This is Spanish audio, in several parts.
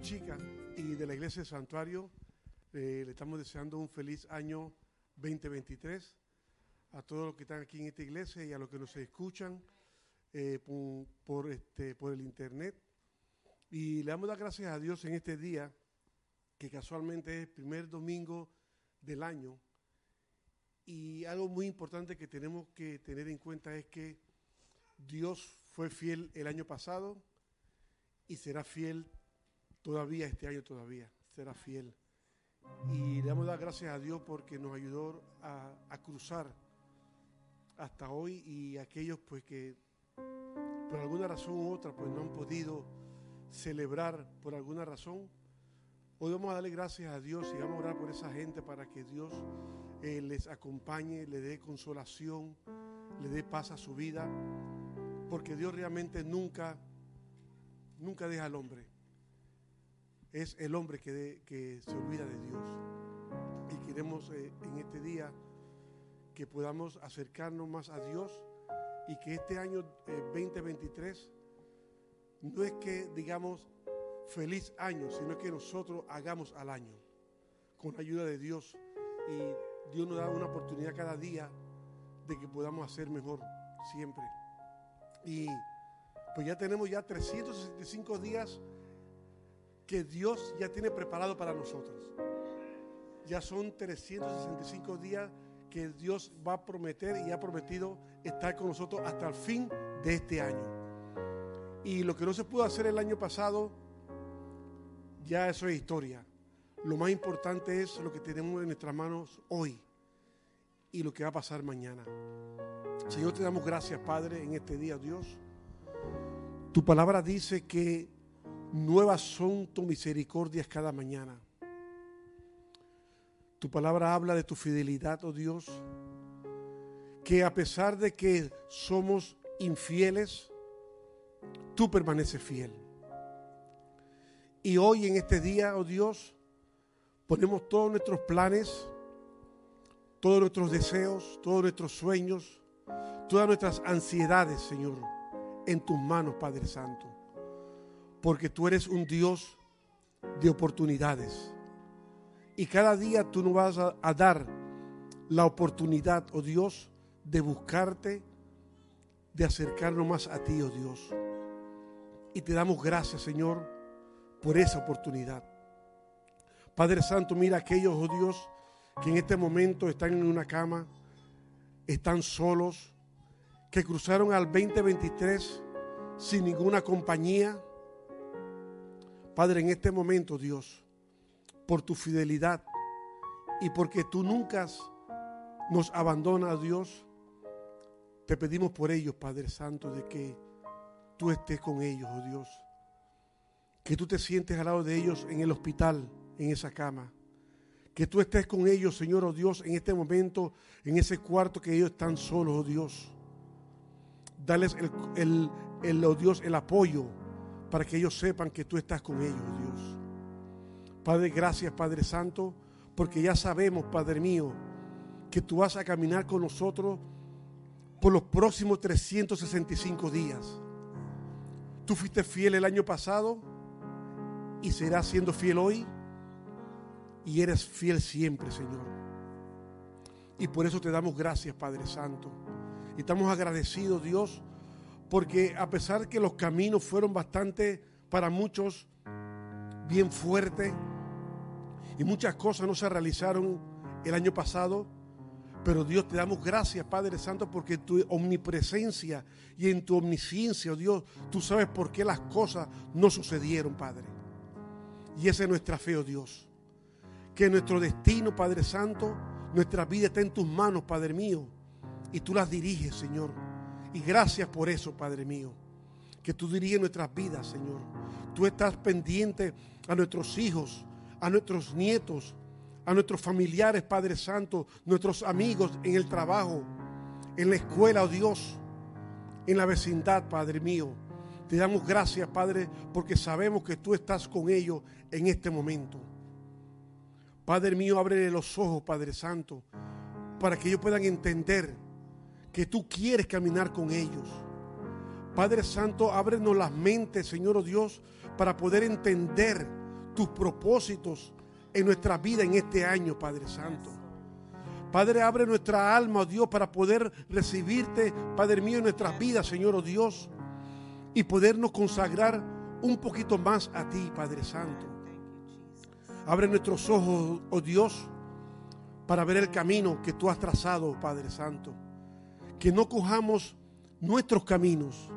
Parque Boca Chica y de la Iglesia del Santuario. Eh, le estamos deseando un feliz año 2023 a todos los que están aquí en esta iglesia y a los que nos escuchan eh, por, por, este, por el internet. Y le damos las gracias a Dios en este día, que casualmente es el primer domingo del año. Y algo muy importante que tenemos que tener en cuenta es que Dios fue fiel el año pasado y será fiel todavía este año todavía, será fiel. Y le damos las gracias a Dios porque nos ayudó a, cruzar hasta hoy y aquellos pues que por alguna razón u otra pues no han podido celebrar por alguna razón. Hoy vamos a darle gracias a Dios y vamos a orar por esa gente para que Dios eh, les acompañe, le dé consolación, le dé paz a su vida, porque Dios realmente nunca, nunca deja al hombre. Es el hombre que, que se olvida de Dios. Y queremos eh, en este día que podamos acercarnos más a Dios y que este año eh, 2023 no es que digamos feliz año, sino que nosotros hagamos al año con la ayuda de Dios y Dios nos da una oportunidad cada día de que podamos hacer mejor siempre. Y pues ya tenemos ya 365 días que Dios ya tiene preparado para nosotros. Ya son 365 días que Dios va a prometer y ha prometido estar con nosotros hasta el fin de este año. Y lo que no se pudo hacer el año pasado, ya eso es historia. Lo más importante es lo que tenemos en nuestras manos hoy y lo que va a pasar mañana. Señor, te damos gracias, Padre, en este día, Dios. Tu palabra dice que nuevas son tus misericordias cada mañana. Tu palabra habla de tu fidelidad, oh Dios, que a pesar de que somos infieles, tú permaneces fiel. Y hoy en este día, oh Dios, ponemos todos nuestros planes, todos nuestros deseos, todos nuestros sueños, todas nuestras ansiedades, Señor, en tus manos, Padre Santo. Porque tú eres un Dios de oportunidades. Y cada día tú nos vas a, dar la oportunidad, oh Dios, de buscarte, de acercarnos más a ti, oh Dios. Y te damos gracias, Señor, por esa oportunidad. Padre Santo, mira aquellos, oh Dios, que en este momento están en una cama, están solos, que cruzaron al 2023 sin ninguna compañía. Padre, en este momento, Dios, por tu fidelidad y porque tú nunca nos abandonas, Dios, te pedimos por ellos, Padre Santo, de que tú estés con ellos, oh Dios. Que tú te sientes al lado de ellos en el hospital, en esa cama. Que tú estés con ellos, Señor, oh Dios, en este momento, en ese cuarto que ellos están solos, oh Dios. Dales el, el, el, oh Dios, el apoyo para que ellos sepan que tú estás con ellos, Dios. Padre, gracias, Padre Santo, porque ya sabemos, Padre mío, que tú vas a caminar con nosotros por los próximos 365 días. Tú fuiste fiel el año pasado y serás siendo fiel hoy y eres fiel siempre, Señor. Y por eso te damos gracias, Padre Santo. Y estamos agradecidos, Dios, porque a pesar que los caminos fueron bastante, para muchos, bien fuertes, y muchas cosas no se realizaron el año pasado, pero Dios te damos gracias, Padre Santo, porque tu omnipresencia y en tu omnisciencia, oh Dios, tú sabes por qué las cosas no sucedieron, Padre. Y esa es nuestra fe, oh Dios. Que nuestro destino, Padre Santo, nuestra vida está en tus manos, Padre mío. Y tú las diriges, Señor. Y gracias por eso, Padre mío. Que tú diriges nuestras vidas, Señor. Tú estás pendiente a nuestros hijos, a nuestros nietos, a nuestros familiares, Padre Santo, nuestros amigos en el trabajo, en la escuela, oh Dios, en la vecindad, Padre mío. Te damos gracias, Padre, porque sabemos que tú estás con ellos en este momento. Padre mío, abre los ojos, Padre Santo, para que ellos puedan entender que tú quieres caminar con ellos. Padre Santo, ábrenos las mentes, Señor oh Dios, para poder entender tus propósitos en nuestra vida en este año, Padre Santo. Padre, abre nuestra alma, oh Dios, para poder recibirte, Padre mío, en nuestras vidas, Señor, oh Dios, y podernos consagrar un poquito más a ti, Padre Santo. Abre nuestros ojos, oh Dios, para ver el camino que tú has trazado, Padre Santo. Que no cojamos nuestros caminos,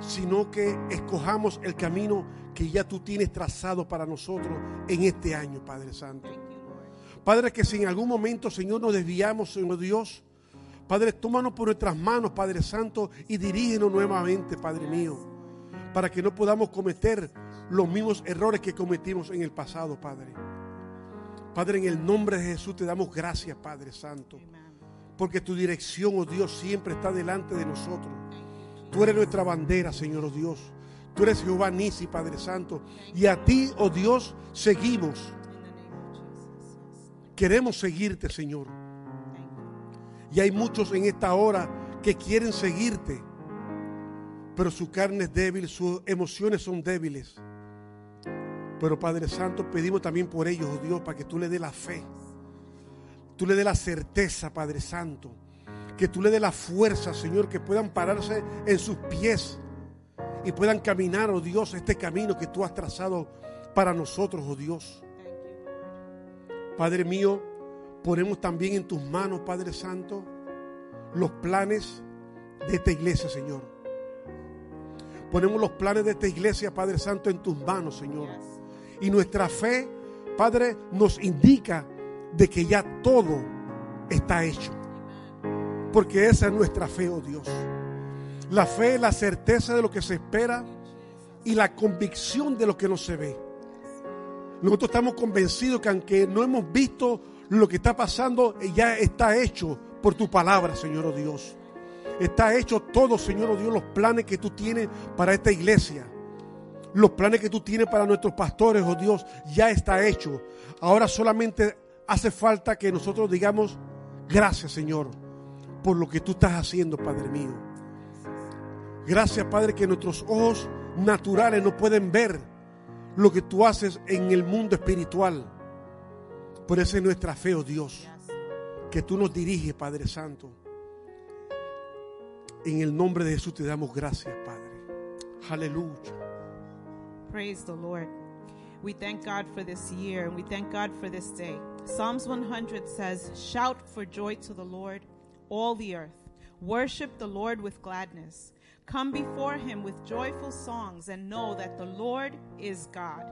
sino que escojamos el camino que ya tú tienes trazado para nosotros en este año, Padre Santo. Padre, que si en algún momento, Señor, nos desviamos, Señor Dios, Padre, tómanos por nuestras manos, Padre Santo, y dirígenos nuevamente, Padre mío, para que no podamos cometer los mismos errores que cometimos en el pasado, Padre. Padre, en el nombre de Jesús te damos gracias, Padre Santo, porque tu dirección, oh Dios, siempre está delante de nosotros. Tú eres nuestra bandera, Señor, oh Dios. Tú eres Jehová Nisi, Padre Santo. Y a ti, oh Dios, seguimos. Queremos seguirte, Señor. Y hay muchos en esta hora que quieren seguirte, pero su carne es débil, sus emociones son débiles. Pero Padre Santo, pedimos también por ellos, oh Dios, para que tú le dé la fe. Tú le dé la certeza, Padre Santo. Que tú le dé la fuerza, Señor, que puedan pararse en sus pies y puedan caminar, oh Dios, este camino que tú has trazado para nosotros, oh Dios. Padre mío, ponemos también en tus manos, Padre Santo, los planes de esta iglesia, Señor. Ponemos los planes de esta iglesia, Padre Santo, en tus manos, Señor. Y nuestra fe, Padre, nos indica de que ya todo está hecho. Porque esa es nuestra fe, oh Dios. La fe es la certeza de lo que se espera y la convicción de lo que no se ve. Nosotros estamos convencidos que aunque no hemos visto lo que está pasando, ya está hecho por tu palabra, Señor oh Dios. Está hecho todo, Señor oh Dios, los planes que tú tienes para esta iglesia. Los planes que tú tienes para nuestros pastores, oh Dios, ya está hecho. Ahora solamente hace falta que nosotros digamos, gracias Señor, por lo que tú estás haciendo, Padre mío. Gracias, Padre, que nuestros ojos naturales no pueden ver lo que tú haces en el mundo espiritual. Por eso es nuestra fe, oh Dios, que tú nos diriges, Padre Santo. En el nombre de Jesús te damos gracias, Padre. Aleluya. Praise the Lord. We thank God for this year and we thank God for this day. Psalms 100 says, Shout for joy to the Lord, all the earth. Worship the Lord with gladness. Come before him with joyful songs and know that the Lord is God.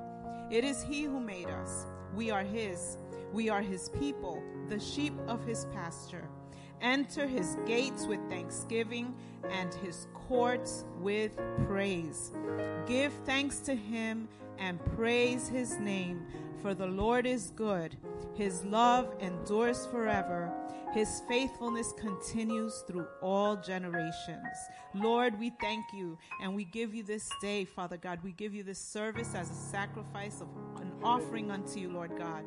It is he who made us. We are his. We are his people, the sheep of his pasture. Enter his gates with thanksgiving and his courts with praise. Give thanks to him and praise his name, for the Lord is good. His love endures forever. His faithfulness continues through all generations. Lord, we thank you and we give you this day, Father God. We give you this service as a sacrifice of an offering unto you, Lord God.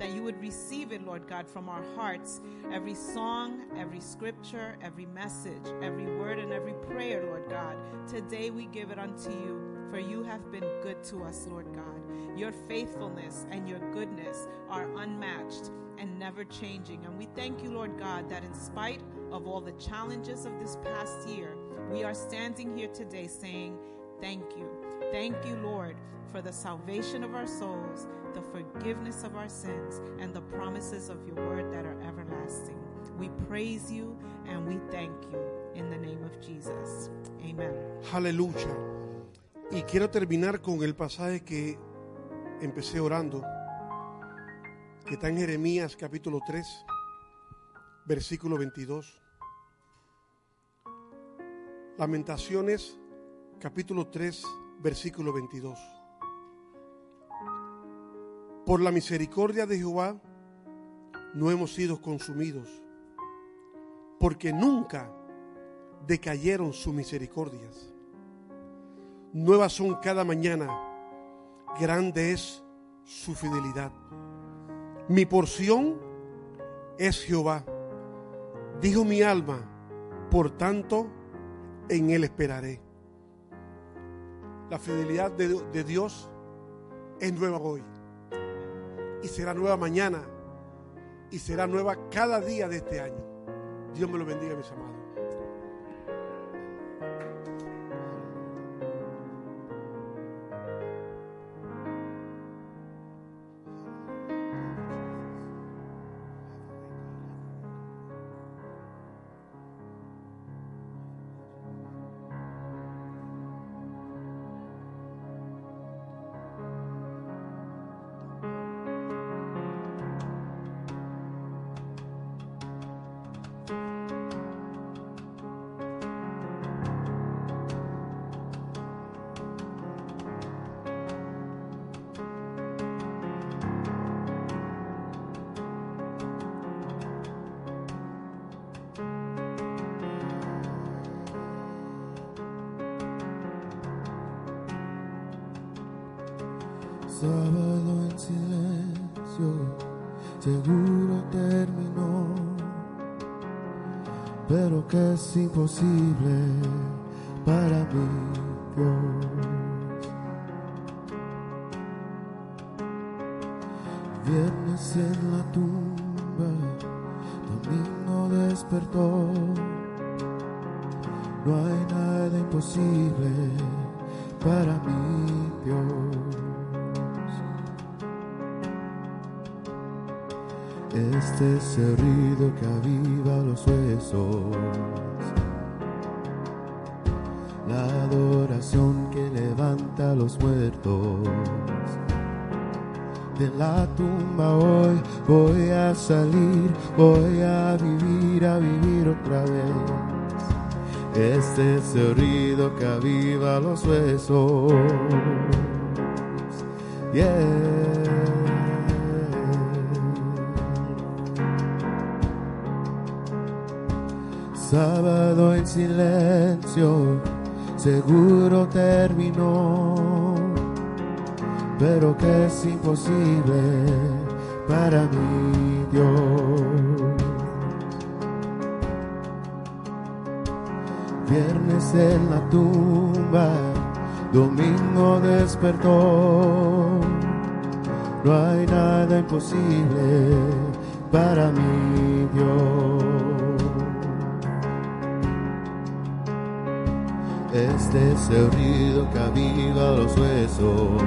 That you would receive it, Lord God, from our hearts. Every song, every scripture, every message, every word, and every prayer, Lord God. Today we give it unto you, for you have been good to us, Lord God. Your faithfulness and your goodness are unmatched and never changing. And we thank you, Lord God, that in spite of all the challenges of this past year, we are standing here today saying, Thank you. Thank you, Lord, for the salvation of our souls, the forgiveness of our sins, and the promises of your word that are everlasting. We praise you and we thank you in the name of Jesus. Amen. Aleluya. Y quiero terminar con el pasaje que empecé orando, que está en Jeremías capítulo 3, versículo 22. Lamentaciones capítulo 3, versículo 22. Por la misericordia de Jehová no hemos sido consumidos, porque nunca decayeron sus misericordias. Nuevas son cada mañana, grande es su fidelidad. Mi porción es Jehová, dijo mi alma, por tanto en él esperaré. La fidelidad de, Dios es nueva hoy. Y será nueva mañana. Y será nueva cada día de este año. Dios me lo bendiga, mis amados. Viernes en la tumba, domingo despertó. No hay nada imposible para mí, Dios. Este es el que aviva los huesos.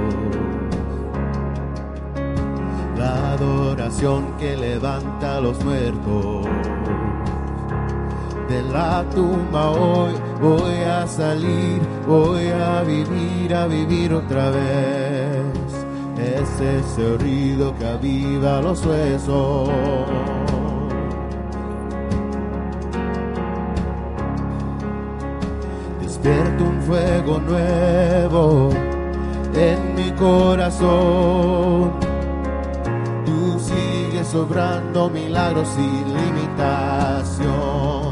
La adoración que levanta a los muertos. De la tumba hoy voy a salir, voy a vivir, a vivir otra vez. Ese es el ruido que aviva los huesos. Despierto un fuego nuevo en mi corazón. Tú sigues sobrando milagros sin limitación.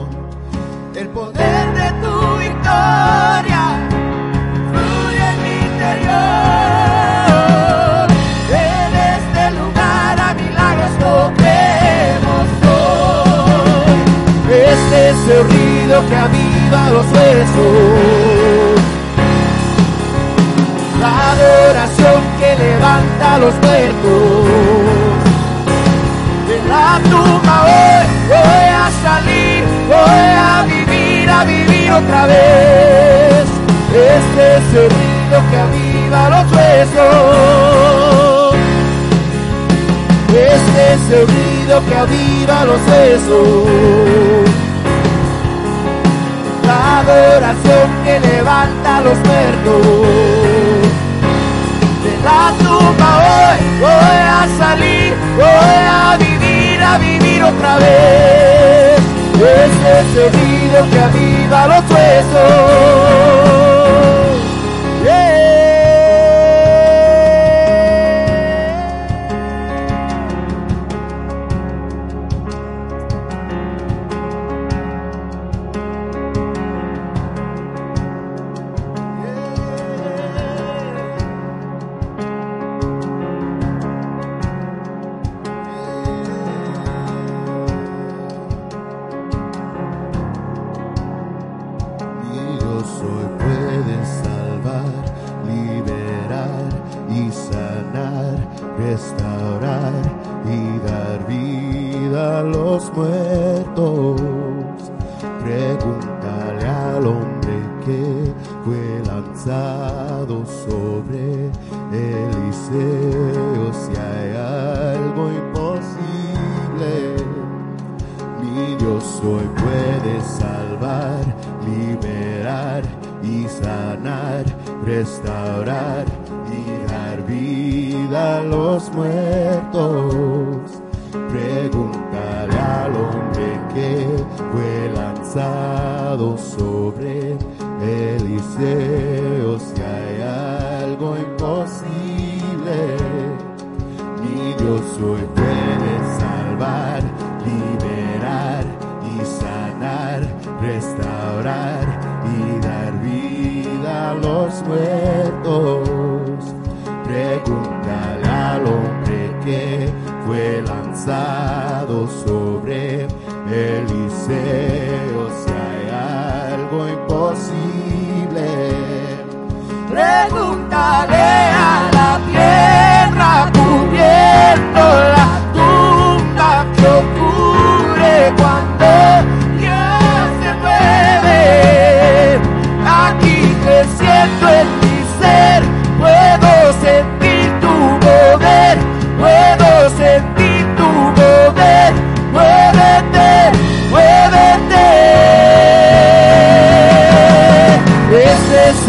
El ruido que aviva los huesos. La adoración que levanta a los muertos. De la tumba hoy voy a salir, voy a vivir, a vivir otra vez. Este es el ruido que aviva los huesos. Este es el ruido que aviva los huesos. La adoración que levanta a los muertos. De la tumba hoy voy a salir, voy a vivir, a vivir otra vez. Es el ruido que aviva los huesos. sentado sobre Eliseos que hay algo imposible. Mi Dios soy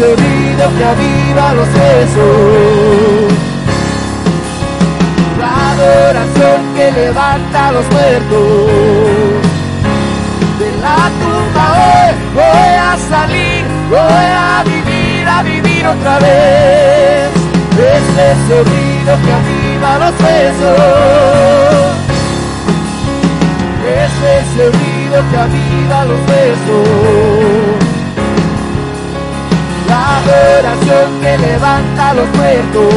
heridos que aviva los sesos. La adoración que levanta a los muertos. De la tumba hoy voy a salir, voy a vivir, a vivir otra vez. Este sonido que aviva los sesos. Este sonido que aviva los besos adoración que levanta los muertos.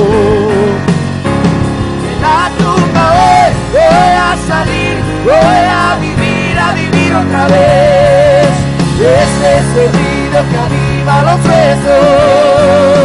Me la tumba hoy, voy a salir, voy a vivir, a vivir otra vez. Es ese ruido que anima los presos.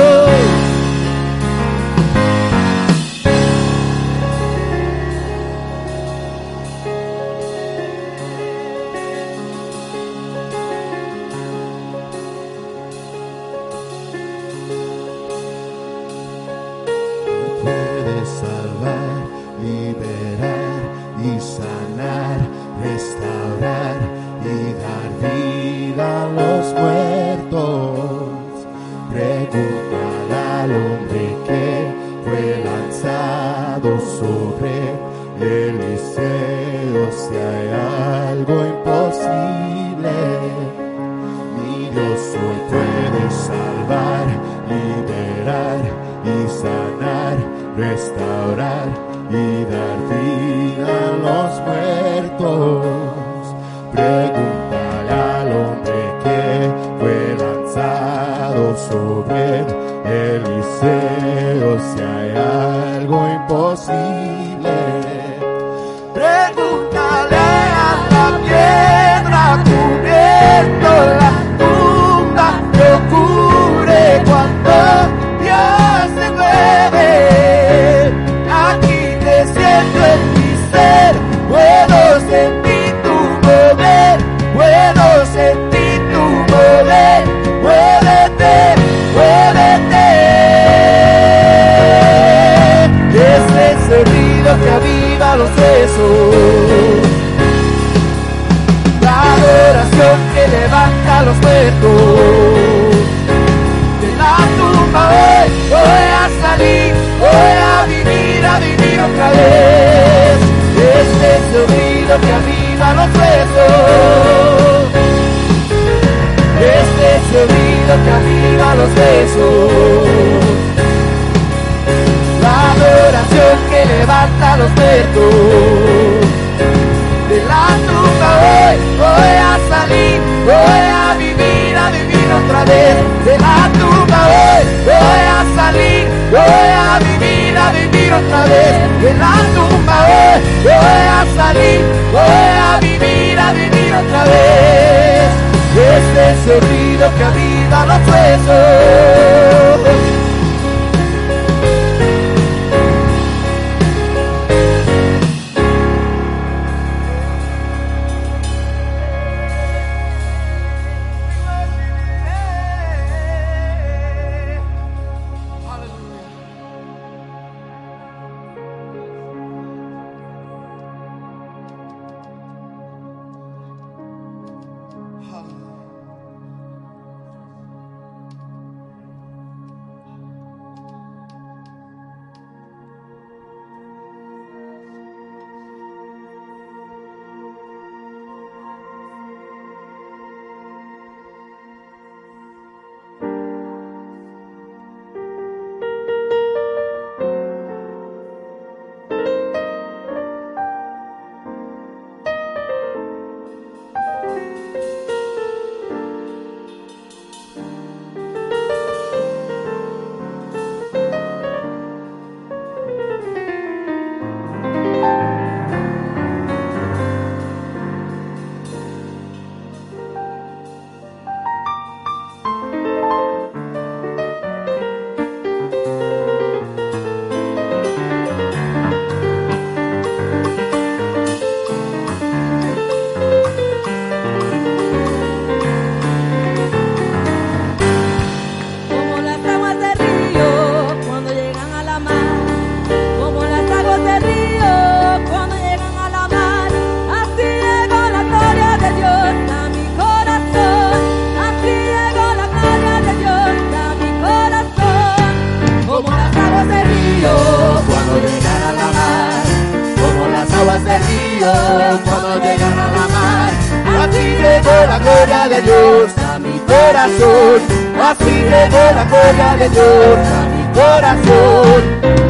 A mi corazón. Así llegó la gloria de Dios a mi corazón.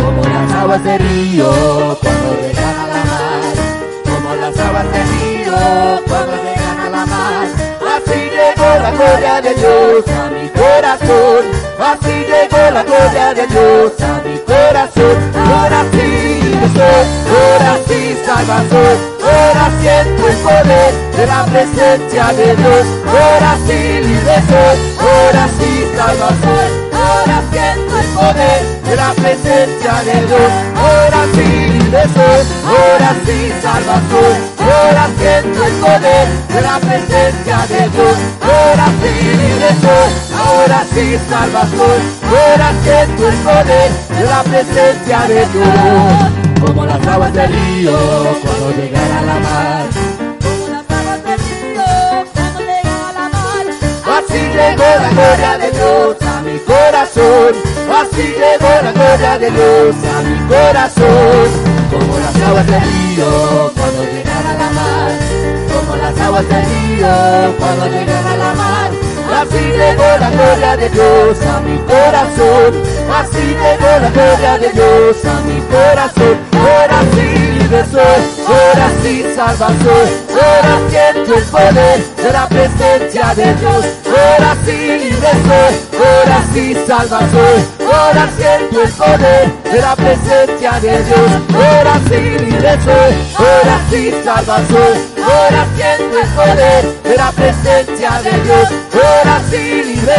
Como las aguas del río cuando llegan a la mar. Como las aguas del río cuando llegan a la mar. Así llegó la gloria de Dios a mi corazón. Así llegó la gloria de Dios a mi corazón. Ahora sí, soy, ahora sí, salvación. Ahora siento el poder de la presencia de Dios. Ahora sí, libre soy. Ahora sí, salvación. Ahora siento el poder de la presencia de Dios. Ahora sí, libre soy. Ahora sí, salvación. Ahora siento el poder de la presencia de Dios. Ahora sí, libre soy. Ahora sí, salvación. Ahora siento el poder de la presencia de Dios. Como las aguas del río cuando llegan a la mar. Como las aguas del río cuando llegan a la mar. Así llegó la gloria de Dios a mi corazón. Así llegó la gloria de Dios a mi corazón. Como las aguas del río cuando llegan a la mar. Como las aguas del río cuando llegan a la mar. Así llegó la gloria de Dios a mi corazón. Así llegó la gloria de Dios a mi corazón. Ahora sí libre soy, ahora sí salvación. Ahora siento el poder de la presencia de Dios. Ahora sí libre ahora sí salvación. Ahora siento el poder de la presencia de Dios. Ahora sí libre ahora sí salvación. Ahora siento el poder de la presencia de Dios. Ahora sí libre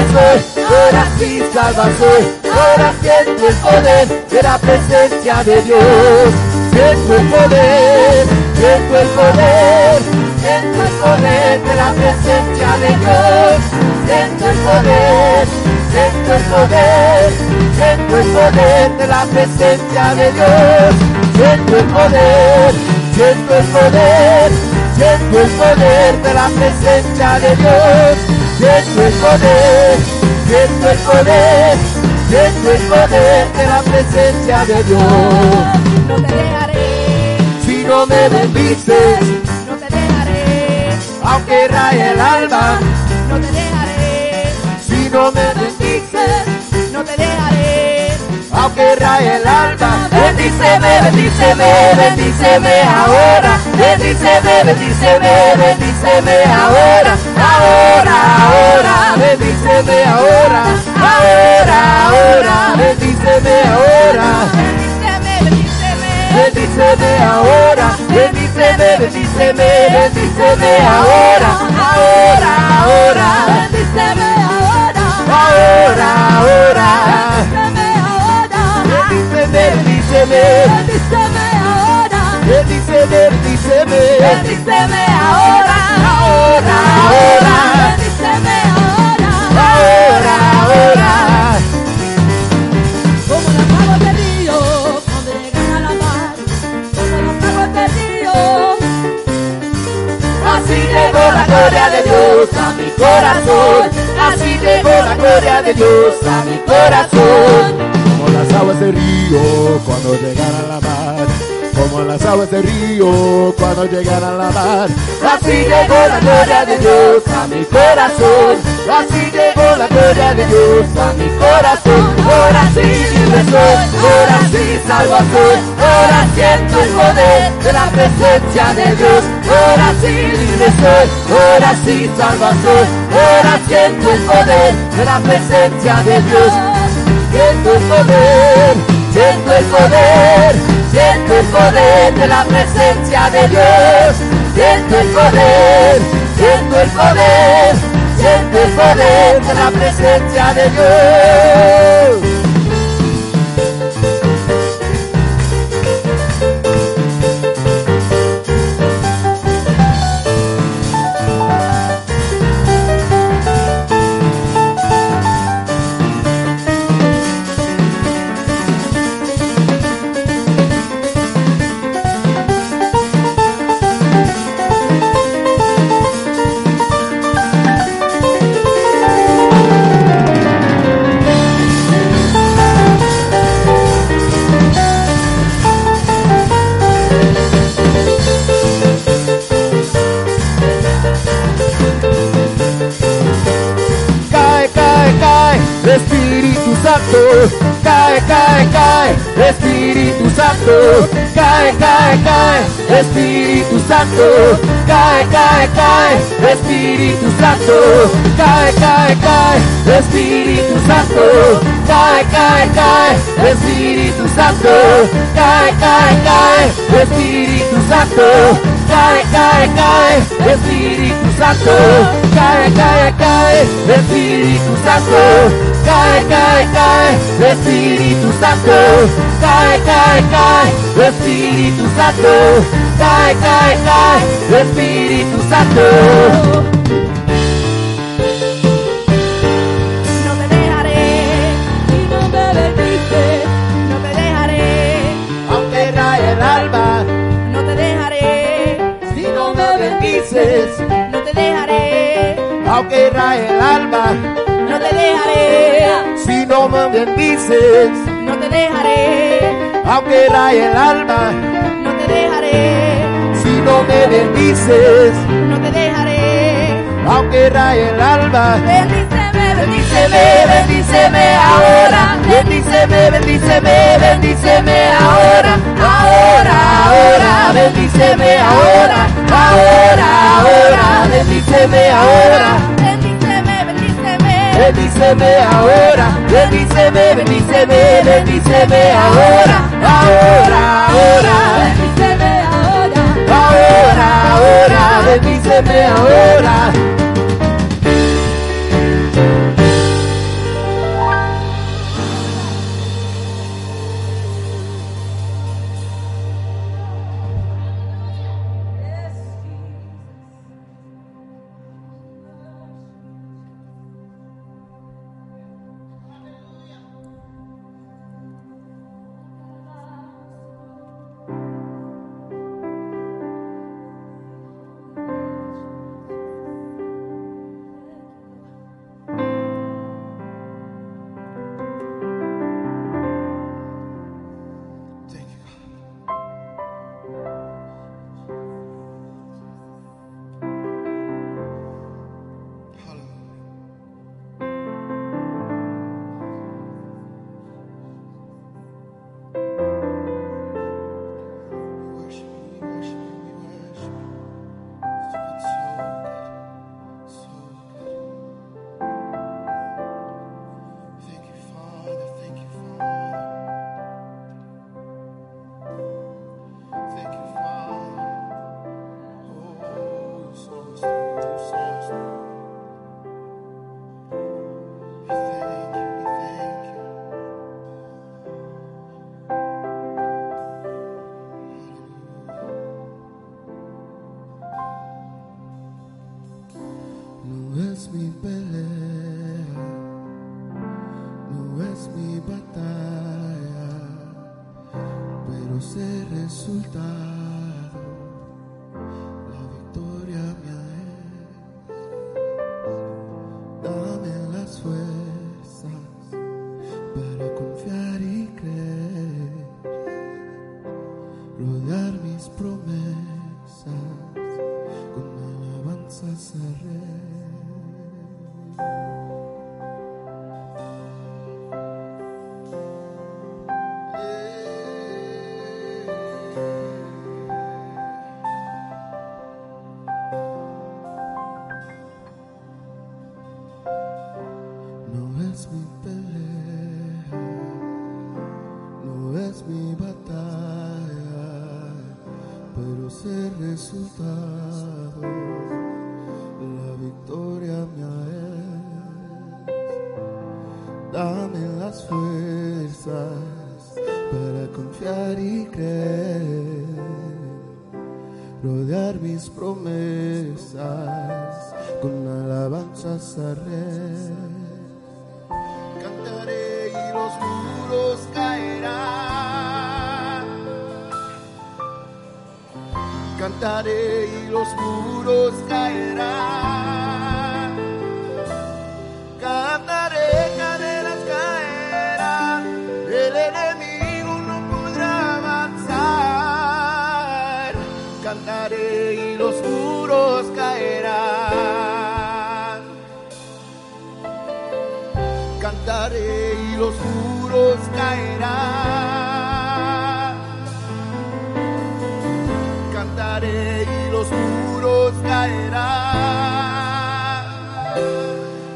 ahora sí salvación. Ahora siento el poder de la presencia de Dios. Siento el poder, siento el poder, siento el poder de la presencia de Dios. Siento el poder, siento el poder, siento el poder de la presencia de Dios. Siento el poder, siento el poder, siento el poder de la presencia de Dios. Siento el poder, siento el poder, siento el poder de la presencia de Dios. No te dejaré, Si no me bendices, no te dejaré, aunque raye el alma, no te dejaré. si no me bendices. Aunque raye el alma, bendíceme, bendíceme, bendíceme ahora, bendíceme, bendíceme, bendíceme ahora, ahora, ahora, bendíceme ahora, ahora, ahora, bendíceme ahora. Bendíceme, ahora, bendíceme, bendíceme, bendíceme ahora, ahora, ahora, Bendíceme ahora. ahora, ahora. Bendíceme, bendíceme, ahora. bendíceme, bendíceme, Bendíceme ahora. ahora, ahora, Bendíceme ahora. ahora, ahora. Como del río cuando llegan a la mar. Como las aguas del río. Así llegó la gloria de Dios a mi corazón. Así llegó la gloria de Dios a mi corazón. Aguas del río cuando llegan a la mar. Como las aguas del río cuando llegan a la mar. Así llegó la gloria de Dios a mi corazón. Así llegó la gloria de Dios a mi corazón. Ahora sí libre soy, ahora sí salvo soy. Ahora siento el poder de la presencia de Dios. Ahora sí libre soy, ahora sí salvo soy. Ahora siento el poder de la presencia de Dios. Siento el poder, siento el poder, siento el poder de la presencia de Dios. Siento el poder, siento el poder, siento el poder de la presencia de Dios. Santo, cae, cae, cae, Espíritu Santo, cae, cae, cae, Espíritu Santo, cae, cae, cae, Espíritu Santo, cae, cae, cae, Espíritu Santo, cae, cae, cae, Espíritu Santo, cae, cae, cae, Espíritu Santo, cae, cae, cae, Espíritu Santo, cae, cae, cae, Espíritu Santo, cae, cae, cae, Espíritu Santo, cae, cae, cae, Espíritu Santo. No te dejaré, si no me bendices, no te dejaré, Aunque raye el alma, no te dejaré, si no me bendices, no te dejaré, aunque raye el alma, no te dejaré, si no me bendices, te dejaré, aunque raye el alma, no te dejaré, si no me bendices, no te dejaré. aunque raye el alma. Bendíceme, Bendíceme, bendíceme ahora, bendíceme, bendíceme, bendíceme ahora, ahora, ahora, bendíceme ahora, ahora, ahora, bendíceme ahora, bendíceme. ahora, bendíceme, bendíceme, bendíceme ahora, ahora, ahora, Bendíceme ahora, ahora, ahora, bendíceme ahora. Cantaré y los muros caerán. Cantaré y los muros caerán. cantaré y los muros caerán. Cantaré y los muros caerán.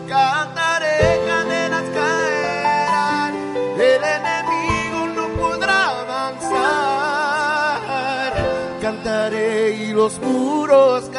Cantaré, cadenas caerán. El enemigo no podrá avanzar. Cantaré y los muros caerán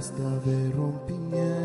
hasta ver rompimiento,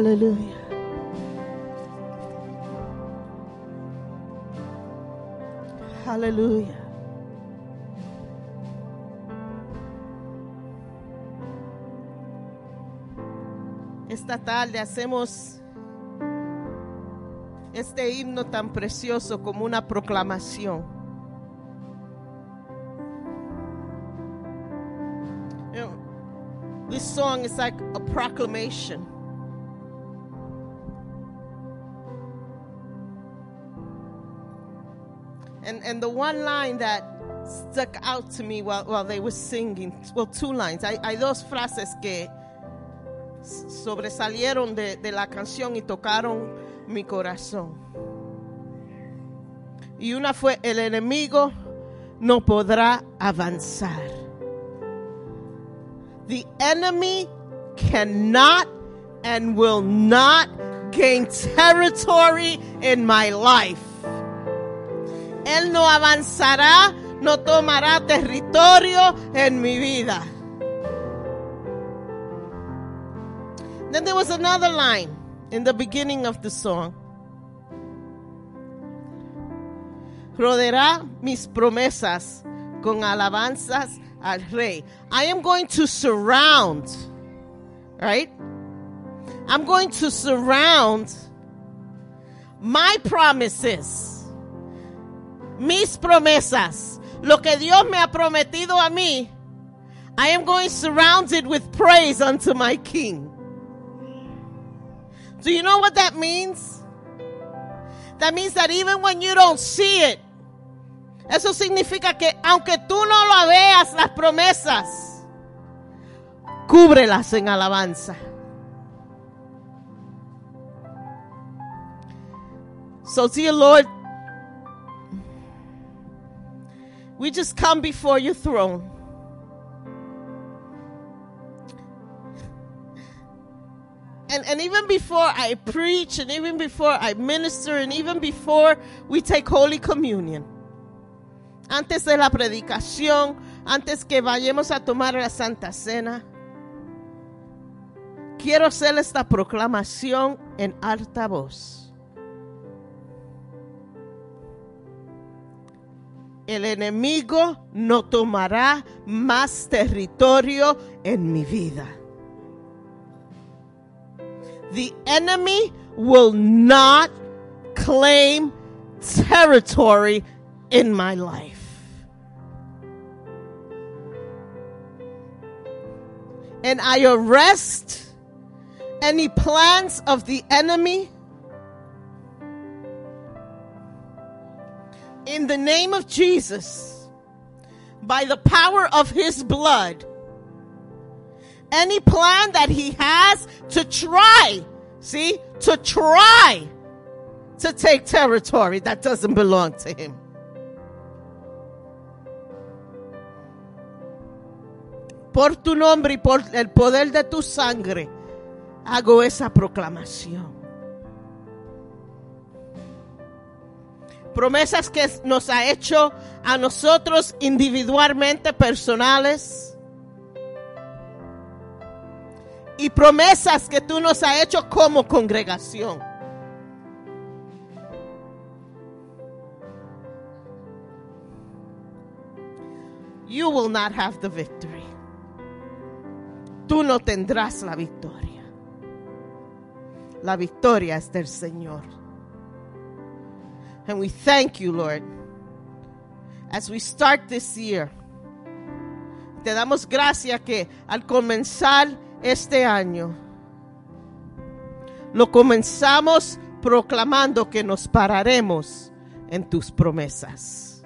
Aleluya. Aleluya. Esta tarde hacemos este himno tan precioso como una proclamación. You this song is like a proclamation. And the one line that stuck out to me while, while they were singing, well, two lines. Hay, hay dos frases que sobresalieron de, de la canción y tocaron mi corazón. Y una fue, el enemigo no podrá avanzar. The enemy cannot and will not gain territory in my life. Él no avanzará, no tomará territorio en mi vida. Then there was another line in the beginning of the song. Rodeará mis promesas con alabanzas al rey. I am going to surround, right? I'm going to surround my promises, mis promesas, lo que Dios me ha prometido a mí. I am going surrounded with praise unto my King. Do you know what that means? That means that even when you don't see it, eso significa que aunque tú no lo veas las promesas, cúbrelas en alabanza. So, dear Lord, we just come before your throne. And, and even before I preach, and even before I minister, and even before we take Holy Communion, antes de la predicación, antes que vayamos a tomar la Santa Cena, quiero hacer esta proclamación en alta voz. El enemigo no tomará más territorio en mi vida. The enemy will not claim territory in my life. And I arrest any plans of the enemy in the name of Jesus by the power of his blood any plan that he has to try, see, to try to take territory that doesn't belong to him. Por tu nombre y por el poder de tu sangre, hago esa proclamación. Promesas que nos ha hecho a nosotros individualmente, personales. y promesas que tú nos has hecho como congregación. You will not have the victory. Tú no tendrás la victoria. La victoria es del Señor. And we thank you, Lord, as we start this year. Te damos gracias que al comenzar este año lo comenzamos proclamando que nos pararemos en tus promesas.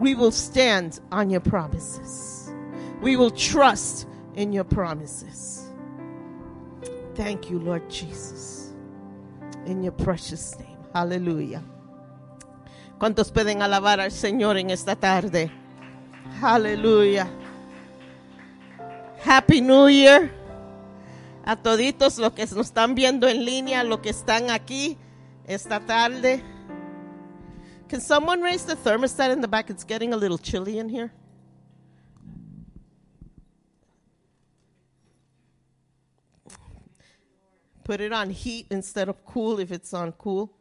We will stand on your promises. We will trust in your promises. Thank you, Lord Jesus. In your precious name. Hallelujah. ¿Cuántos pueden alabar al Señor en esta tarde? Hallelujah. Happy New Year a toditos los que nos están viendo en línea, los que están aquí esta tarde. Can someone raise the thermostat in the back? It's getting a little chilly in here. Put it on heat instead of cool if it's on cool.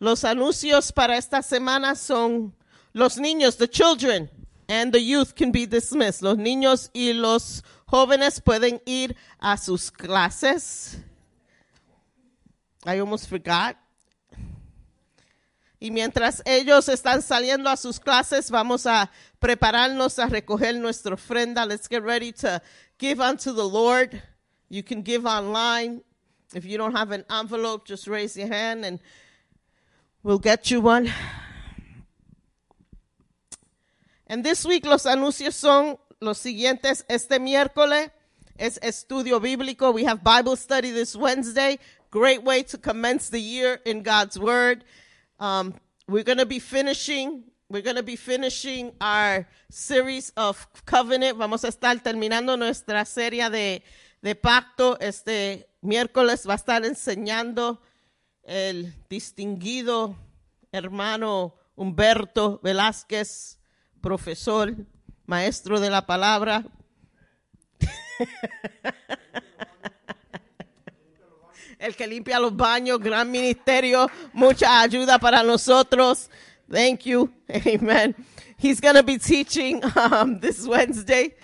Los anuncios para esta semana son los niños, the children. and the youth can be dismissed. Los niños y los jóvenes pueden ir a sus clases. I almost forgot. Y mientras ellos están saliendo a sus clases, vamos a prepararnos a recoger nuestra ofrenda. Let's get ready to give unto the Lord. You can give online. If you don't have an envelope, just raise your hand and we'll get you one. And this week los anuncios son los siguientes. Este miércoles es estudio bíblico. We have Bible study this Wednesday. Great way to commence the year in God's Word. Um, we're going to be finishing. We're going to be finishing our series of covenant. Vamos a estar terminando nuestra serie de, de pacto. Este miércoles va a estar enseñando el distinguido hermano Humberto Velázquez, profesor, maestro de la palabra. El que limpia los baños, gran ministerio, mucha ayuda para nosotros. Thank you. Amen. He's going to be teaching um, this Wednesday.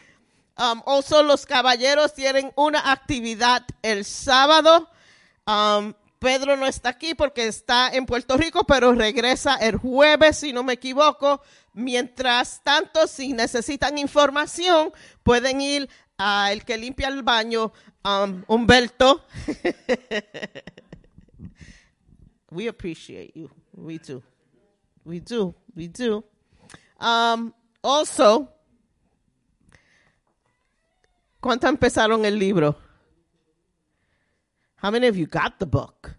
Um, also, los caballeros tienen una actividad el sábado. Um, Pedro no está aquí porque está en Puerto Rico, pero regresa el jueves, si no me equivoco. Mientras tanto, si necesitan información, pueden ir a el que limpia el baño, um, Humberto. we appreciate you. We do. We do. We do. Um, also, ¿cuánto empezaron el libro? How many of you got the book?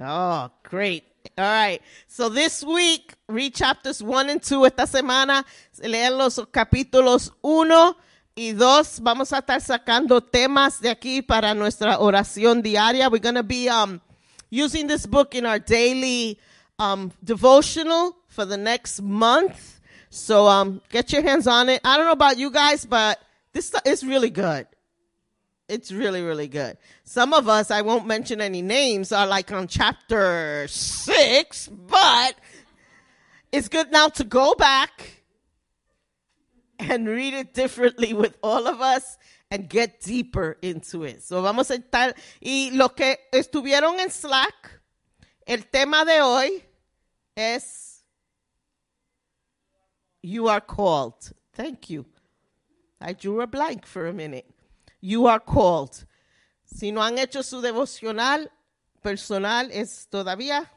Oh, great. All right. So this week, read chapters 1 and 2. Esta semana, lean los capítulos 1 y 2. Vamos a estar sacando temas de aquí para nuestra oración diaria. We're going to be um, using this book in our daily um, devotional for the next month. So um, get your hands on it. I don't know about you guys, but this is really good. It's really, really good. Some of us, I won't mention any names, are like on chapter six, but it's good now to go back and read it differently with all of us and get deeper into it. So vamos a estar, y los que estuvieron en Slack, el tema de hoy es You are called. Thank you. I drew a blank for a minute. You are called. Si no han hecho su devocional personal, es todavía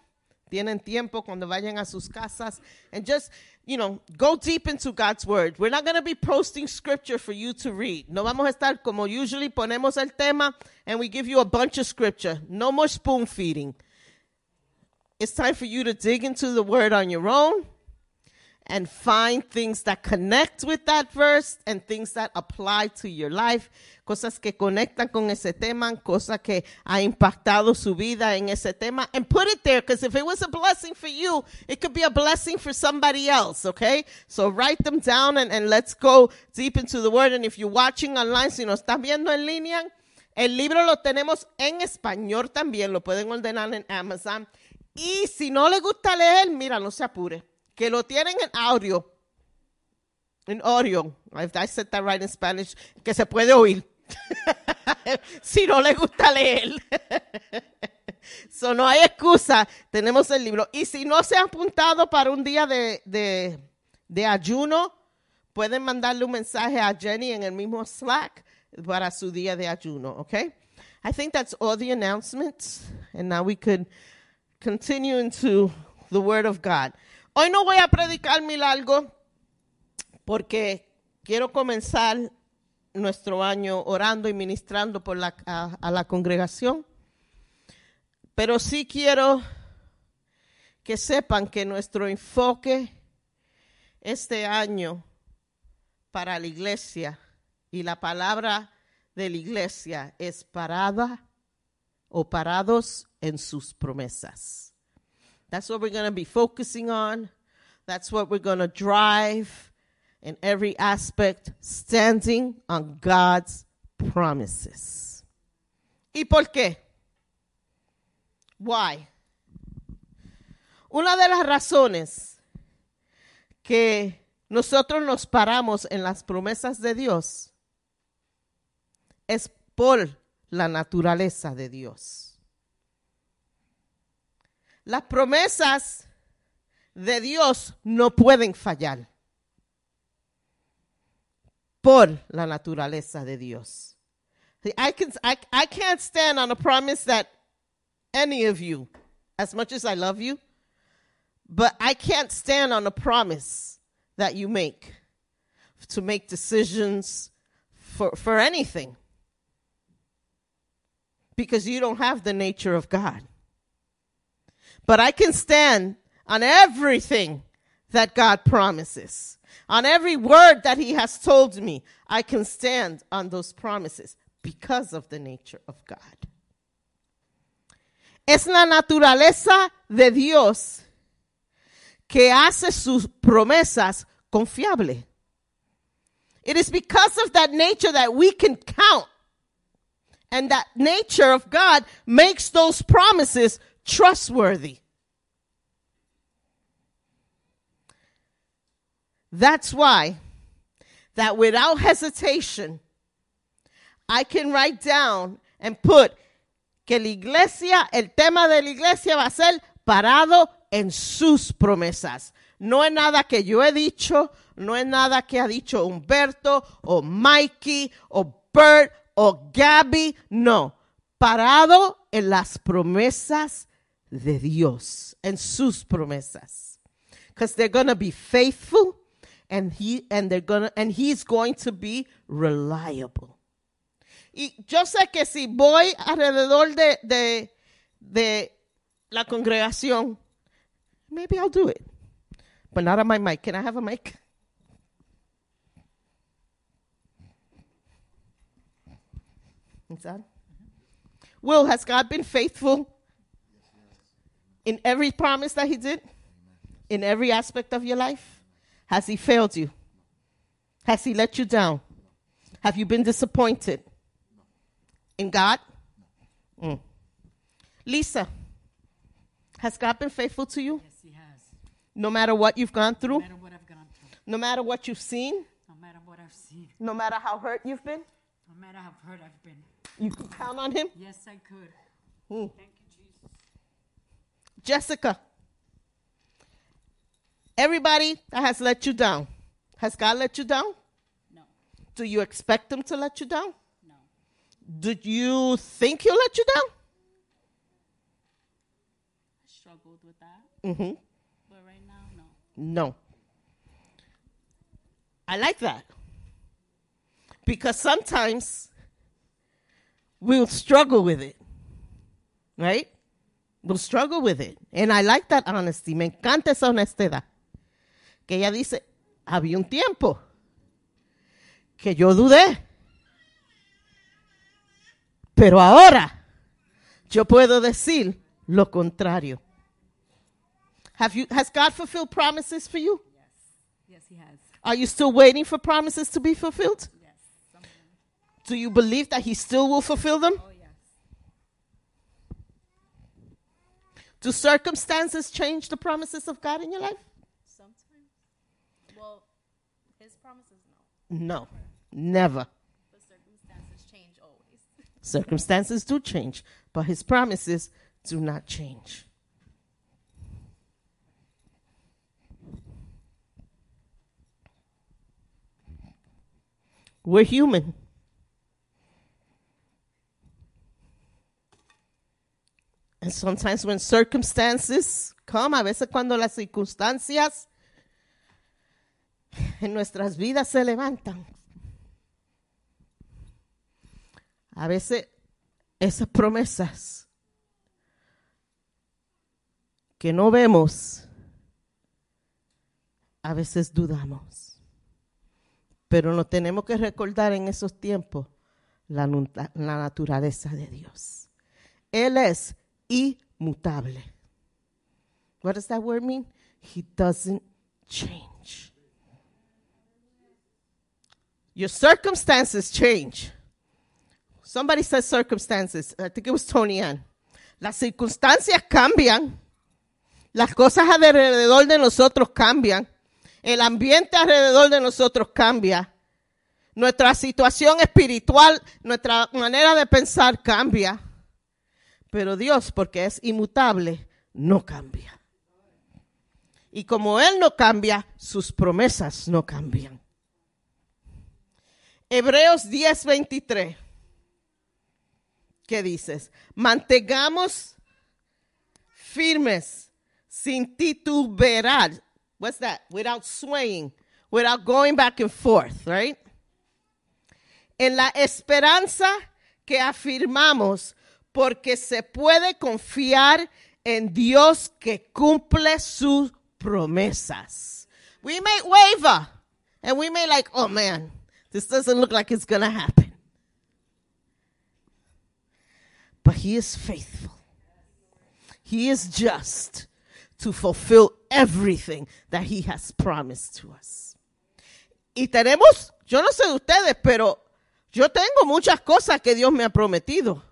tienen tiempo cuando vayan a sus casas and just, you know, go deep into God's word. We're not going to be posting scripture for you to read. No vamos a estar como usually ponemos el tema and we give you a bunch of scripture. No more spoon feeding. It's time for you to dig into the word on your own and find things that connect with that verse and things that apply to your life, cosas que conectan con ese tema, cosas que ha impactado su vida en ese tema, and put it there because if it was a blessing for you, it could be a blessing for somebody else, okay? So write them down and, let's go deep into the word. And if you're watching online, si nos están viendo en línea, el libro lo tenemos en español también, lo pueden ordenar en Amazon. Y si no le gusta leer, mira, no se apure que lo tienen en audio, en audio, if I said that right in Spanish, que se puede oír. si no le gusta leer. so no hay excusa, tenemos el libro. Y si no se han apuntado para un día de, de, de ayuno, pueden mandarle un mensaje a Jenny en el mismo Slack para su día de ayuno, okay? I think that's all the announcements. And now we could continue into the Word of God. Hoy no voy a predicar mi largo porque quiero comenzar nuestro año orando y ministrando por a la congregación. Pero sí quiero que sepan que nuestro enfoque este año para la iglesia y la palabra de la iglesia es parada o parados en sus promesas. That's what we're going to be focusing on. That's what we're going to drive in every aspect, standing on God's promises. ¿Y por qué? Why? Una de las razones que nosotros nos paramos en las promesas de Dios, es por la naturaleza de Dios. Las promesas de Dios no pueden fallar por la naturaleza de Dios. I, can, I, I can't stand on a promise that any of you, as much as I love you, but I can't stand on a promise that you make to make decisions for, for anything because you don't have the nature of God. But I can stand on everything that God promises. On every word that He has told me, I can stand on those promises because of the nature of God. Es la naturaleza de Dios que hace sus promesas confiable. It is because of that nature that we can count. And that nature of God makes those promises trustworthy. That's why that without hesitation, I can write down and put que la iglesia, el tema de la iglesia va a ser parado en sus promesas. No es nada que yo he dicho, no es nada que ha dicho Humberto o Mikey o Bert o Gabby, no. Parado en las promesas de Dios, en sus promesas. Because they're going to be faithful and he and they're gonna and he's going to be reliable. Y yo sé que si voy alrededor de, de, de la congregación, maybe I'll do it. But not on my mic. Can I have a mic? That? Will, has God been faithful in every promise that He did? In every aspect of your life? Has He failed you? Has He let you down? Have you been disappointed in God? Mm. Lisa, has God been faithful to you? Yes, He has. No matter what you've gone through? No matter what I've gone through, no matter what you've seen, no matter what I've seen, no matter how hurt you've been, no matter how hurt I've been. you can count on Him. Yes, I could. Hmm. Thank. Jessica, everybody that has let you down, has God let you down? No, Do you expect them to let you down? no. Did you think He'll let you down? I struggled with that, Mm-hmm. but right now, no. No. I like that. Because sometimes we'll struggle with it. Right? We'll struggle with it. And I like that honesty. Me encanta esa honestidad. Que ella dice, había un tiempo que yo dudé. Pero ahora yo puedo decir lo contrario. Have you has God fulfilled promises for you? Yes, Yes, He has. Are you still waiting for promises to be fulfilled? Yes. Do you believe that he still will fulfill them? Oh, yes. Do circumstances change the promises of God in your life? Sometimes. Well, his promises No. no, Never. but circumstances change always. Circumstances do change, but his promises do not change. We're human. Sometimes when circumstances come, a veces cuando las circunstancias en nuestras vidas se levantan, a veces esas promesas que no vemos, a veces dudamos. Pero nos tenemos que recordar en esos tiempos la, la naturaleza de Dios. Él es inmutable. What does that word mean? He doesn't change. Your circumstances change. Somebody said circumstances. I think it was Tony Ann. Las circunstancias cambian. Las cosas alrededor de nosotros cambian. El ambiente alrededor de nosotros cambia. Nuestra situación espiritual, nuestra manera de pensar cambia. Pero Dios, porque es inmutable, no cambia. Y como Él no cambia, sus promesas no cambian. Hebreos 10:23. ¿Qué dices? Mantengamos firmes sin titubear. What's that? Without swaying, without going back and forth, right? En la esperanza que afirmamos, porque se puede confiar en Dios que cumple sus promesas. We may waver and we may like, oh man, this doesn't look like it's going to happen. But he is faithful. He is just to fulfill everything that he has promised to us. Y tenemos, yo no sé de ustedes, pero yo tengo muchas cosas que Dios me ha prometido.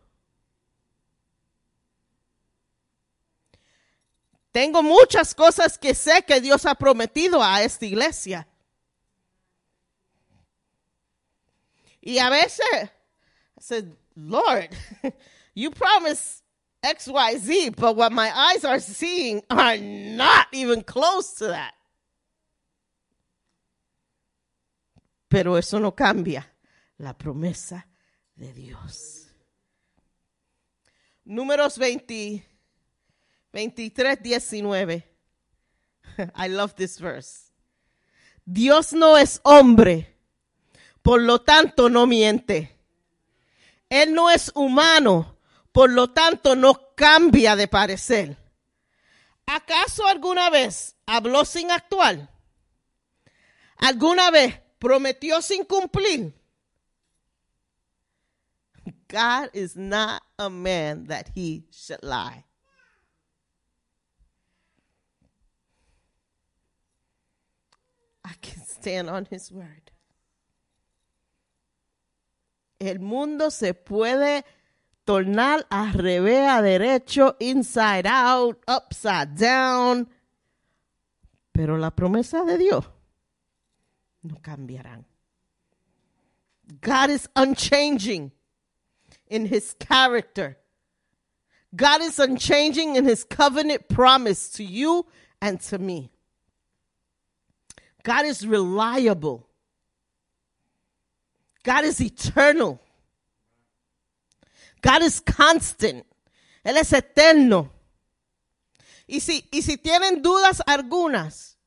Tengo muchas cosas que sé que Dios ha prometido a esta iglesia. Y a veces, I said, Lord, you promised X, Y, Z, but what my eyes are seeing are not even close to that. Pero eso no cambia la promesa de Dios. Números 20, 23, 19. I love this verse. Dios no es hombre, por lo tanto no miente. Él no es humano, por lo tanto no cambia de parecer. ¿Acaso alguna vez habló sin actuar? ¿Alguna vez prometió sin cumplir? God is not a man that he should lie. I can stand on his word. El mundo se puede tornar a revés, a derecho, inside out, upside down. Pero la promesa de Dios no cambiarán. God is unchanging in his character. God is unchanging in his covenant promise to you and to me. God is reliable. God is eternal. God is constant. Él es eterno. Y si, y si tienen dudas algunas,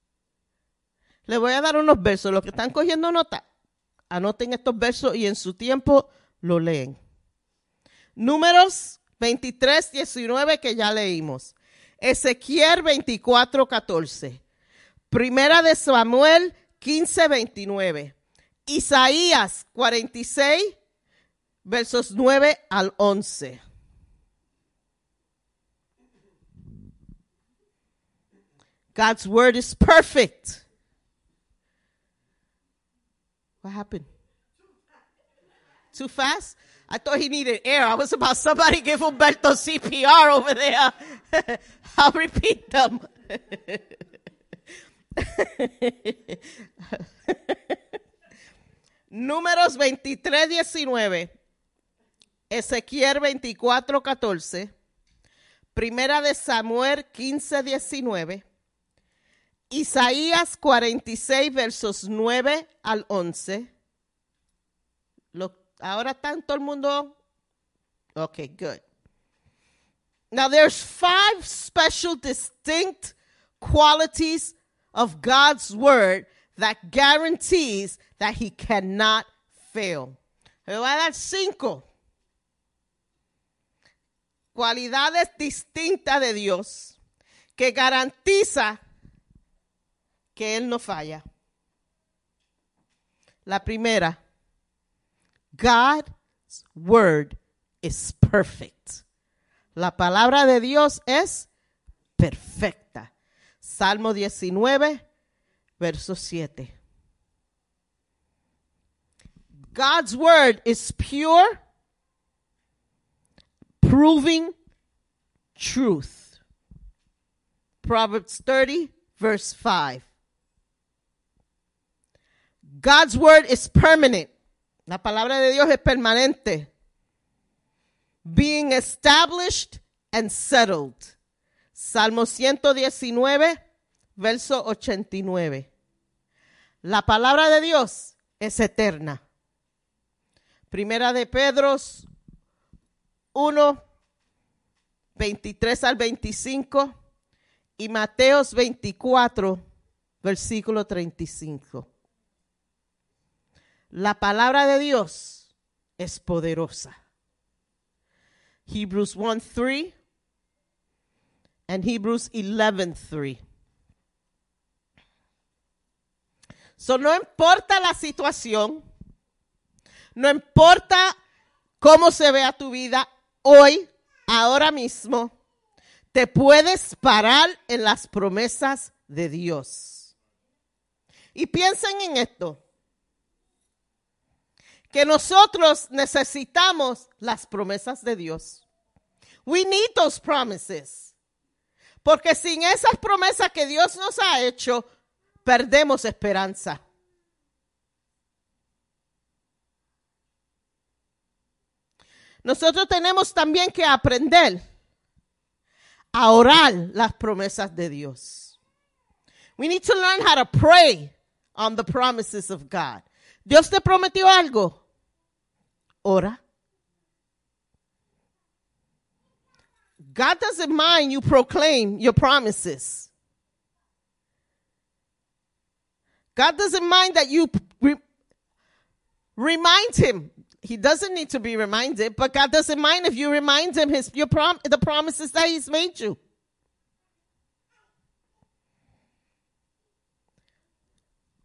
les voy a dar unos versos. Los que están cogiendo nota, anoten estos versos y en su tiempo lo leen. Números 23, 19 que ya leímos. Ezequiel 24, 14. Primera de Samuel 15, 29. Isaías 46, versos 9 al 11. God's word is perfect. What happened? Too fast? I thought he needed air. I was about somebody give Humberto CPR over there. I'll repeat them. Números 23, 19. Ezequiel 24, 14. Primera de Samuel 15, 19. Isaías 46, versos 9 al 11. Lo, ahora todo el mundo. Okay, good. Now there's five special distinct qualities of God's word that guarantees that he cannot fail. Dar cinco cualidades distintas de Dios que garantiza que Él no falla. La primera, God's word is perfect. La palabra de Dios es perfecta. Salmo 19, verso 7. God's word is pure, proving truth. Proverbs 30, verse 5. God's word is permanent. La palabra de Dios es permanente. Being established and settled. Salmo 119, verso 89. La palabra de Dios es eterna. Primera de Pedro 1, 23 al 25 y Mateos 24, versículo 35. La palabra de Dios es poderosa. Hebrews 1 3 and Hebrews 11 3. So, no importa la situación, no importa cómo se vea tu vida hoy, ahora mismo, te puedes parar en las promesas de Dios. Y piensen en esto, que nosotros necesitamos las promesas de Dios. We need those promises. Porque sin esas promesas que Dios nos ha hecho, perdemos esperanza. Nosotros tenemos también que aprender a orar las promesas de Dios. We need to learn how to pray on the promises of God. Dios te prometió algo. Ora. God doesn't mind you proclaim your promises. God doesn't mind that you re- remind him. He doesn't need to be reminded, but God doesn't mind if you remind him his your prom- the promises that he's made you.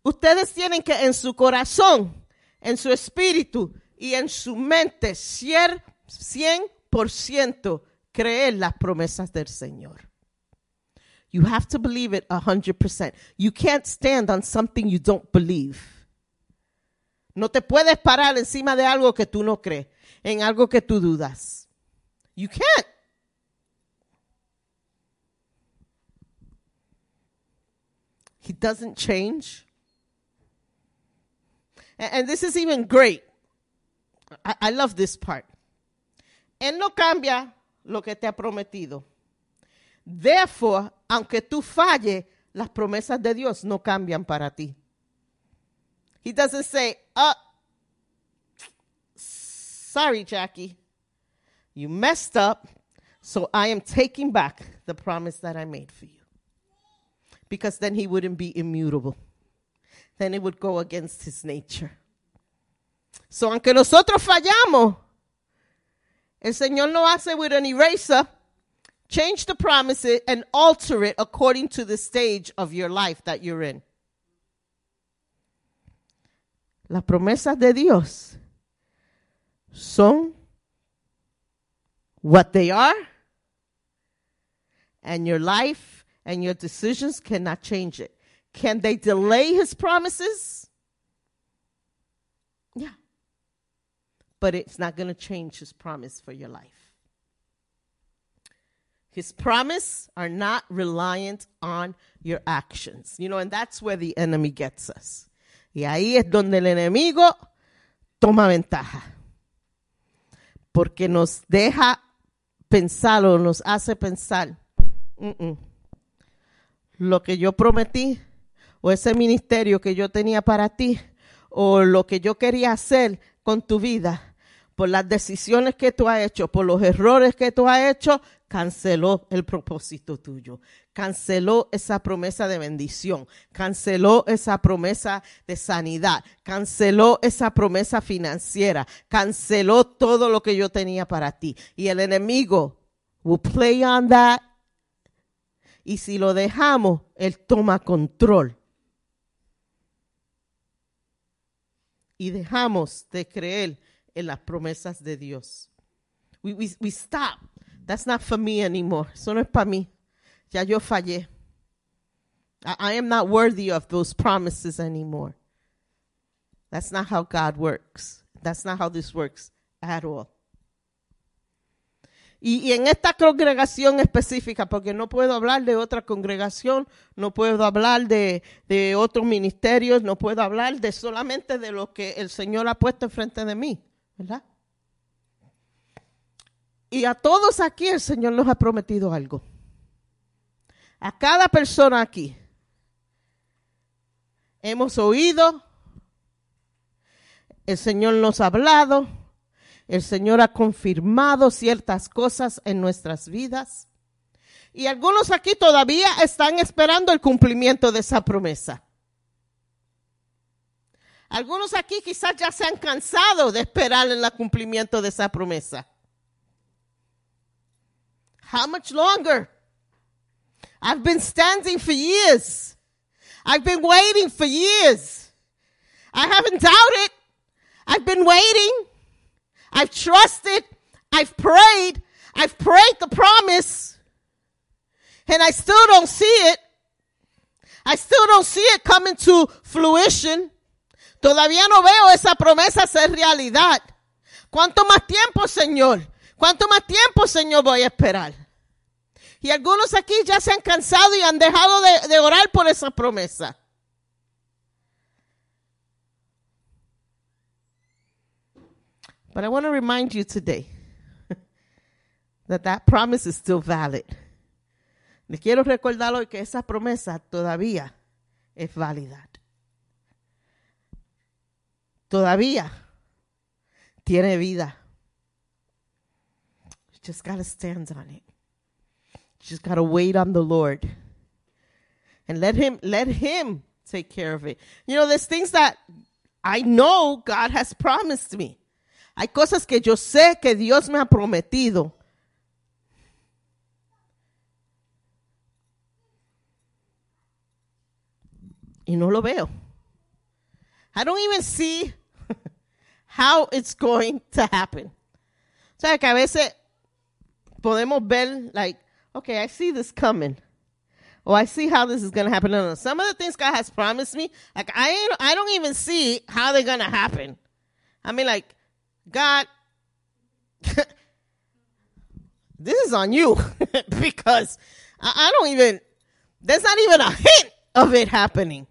Ustedes tienen que en su corazón, en su espíritu y en su mente cier- 100% creer las promesas del Señor. You have to believe it 100%. You can't stand on something you don't believe. No te puedes parar encima de algo que tú no crees, en algo que tú dudas. You can't. He doesn't change. A- And this is even great. I, I love this part. Él no cambia lo que te ha prometido. Therefore, aunque tú falles, las promesas de Dios no cambian para ti. He doesn't say, uh, sorry, Jackie, you messed up, so I am taking back the promise that I made for you. Because then he wouldn't be immutable. Then it would go against his nature. So, aunque nosotros fallamos, el Señor lo hace with an eraser, change the promises and alter it according to the stage of your life that you're in. Las promesas de Dios son what they are, and your life and your decisions cannot change it. Can they delay his promises? But it's not going to change his promise for your life. His promise are not reliant on your actions. You know, and that's where the enemy gets us. Y ahí es donde el enemigo toma ventaja. Porque nos deja pensar o nos hace pensar, "Mm-mm, lo que yo prometí o ese ministerio que yo tenía para ti o lo que yo quería hacer con tu vida, por las decisiones que tú has hecho, por los errores que tú has hecho, canceló el propósito tuyo, canceló esa promesa de bendición, canceló esa promesa de sanidad, canceló esa promesa financiera, canceló todo lo que yo tenía para ti. Y el enemigo will play on that. Y si lo dejamos, él toma control. Y dejamos de creer en las promesas de Dios. We, stop. That's not for me anymore. Eso no es para mí. Ya yo fallé. I, am not worthy of those promises anymore. That's not how God works. That's not how this works at all. Y, y en esta congregación específica, porque no puedo hablar de otra congregación, no puedo hablar de, de otros ministerios, no puedo hablar de solamente de lo que el Señor ha puesto enfrente de mí, ¿verdad? Y a todos aquí el Señor nos ha prometido algo. A cada persona aquí. Hemos oído, el Señor nos ha hablado, el Señor ha confirmado ciertas cosas en nuestras vidas. Y algunos aquí todavía están esperando el cumplimiento de esa promesa. Algunos aquí quizás ya se han cansado de esperar el cumplimiento de esa promesa. How much longer? I've been standing for years. I've been waiting for years. I haven't doubted. I've been waiting. I've trusted. I've prayed. I've prayed the promise. And I still don't see it. I still don't see it coming to fruition. Todavía no veo esa promesa ser realidad. ¿Cuánto más tiempo, Señor? ¿Cuánto más tiempo, Señor, voy a esperar? Y algunos aquí ya se han cansado y han dejado de, orar por esa promesa. But I want to remind you today that that promise is still valid. Les quiero recordar hoy que esa promesa todavía es válida. Todavía tiene vida. You just got to stand on it. You just got to wait on the Lord. And let him let him take care of it. You know, there's things that I know God has promised me. Hay cosas que yo sé que Dios me ha prometido. Y no lo veo. I don't even see how it's going to happen. O sea, que a veces podemos ver, like, okay, I see this coming. Or I see how this is going to happen. No, no. Some of the things God has promised me, like, I, ain't, I don't even see how they're going to happen. I mean, like, God, this is on you because I, I don't even, there's not even a hint of it happening.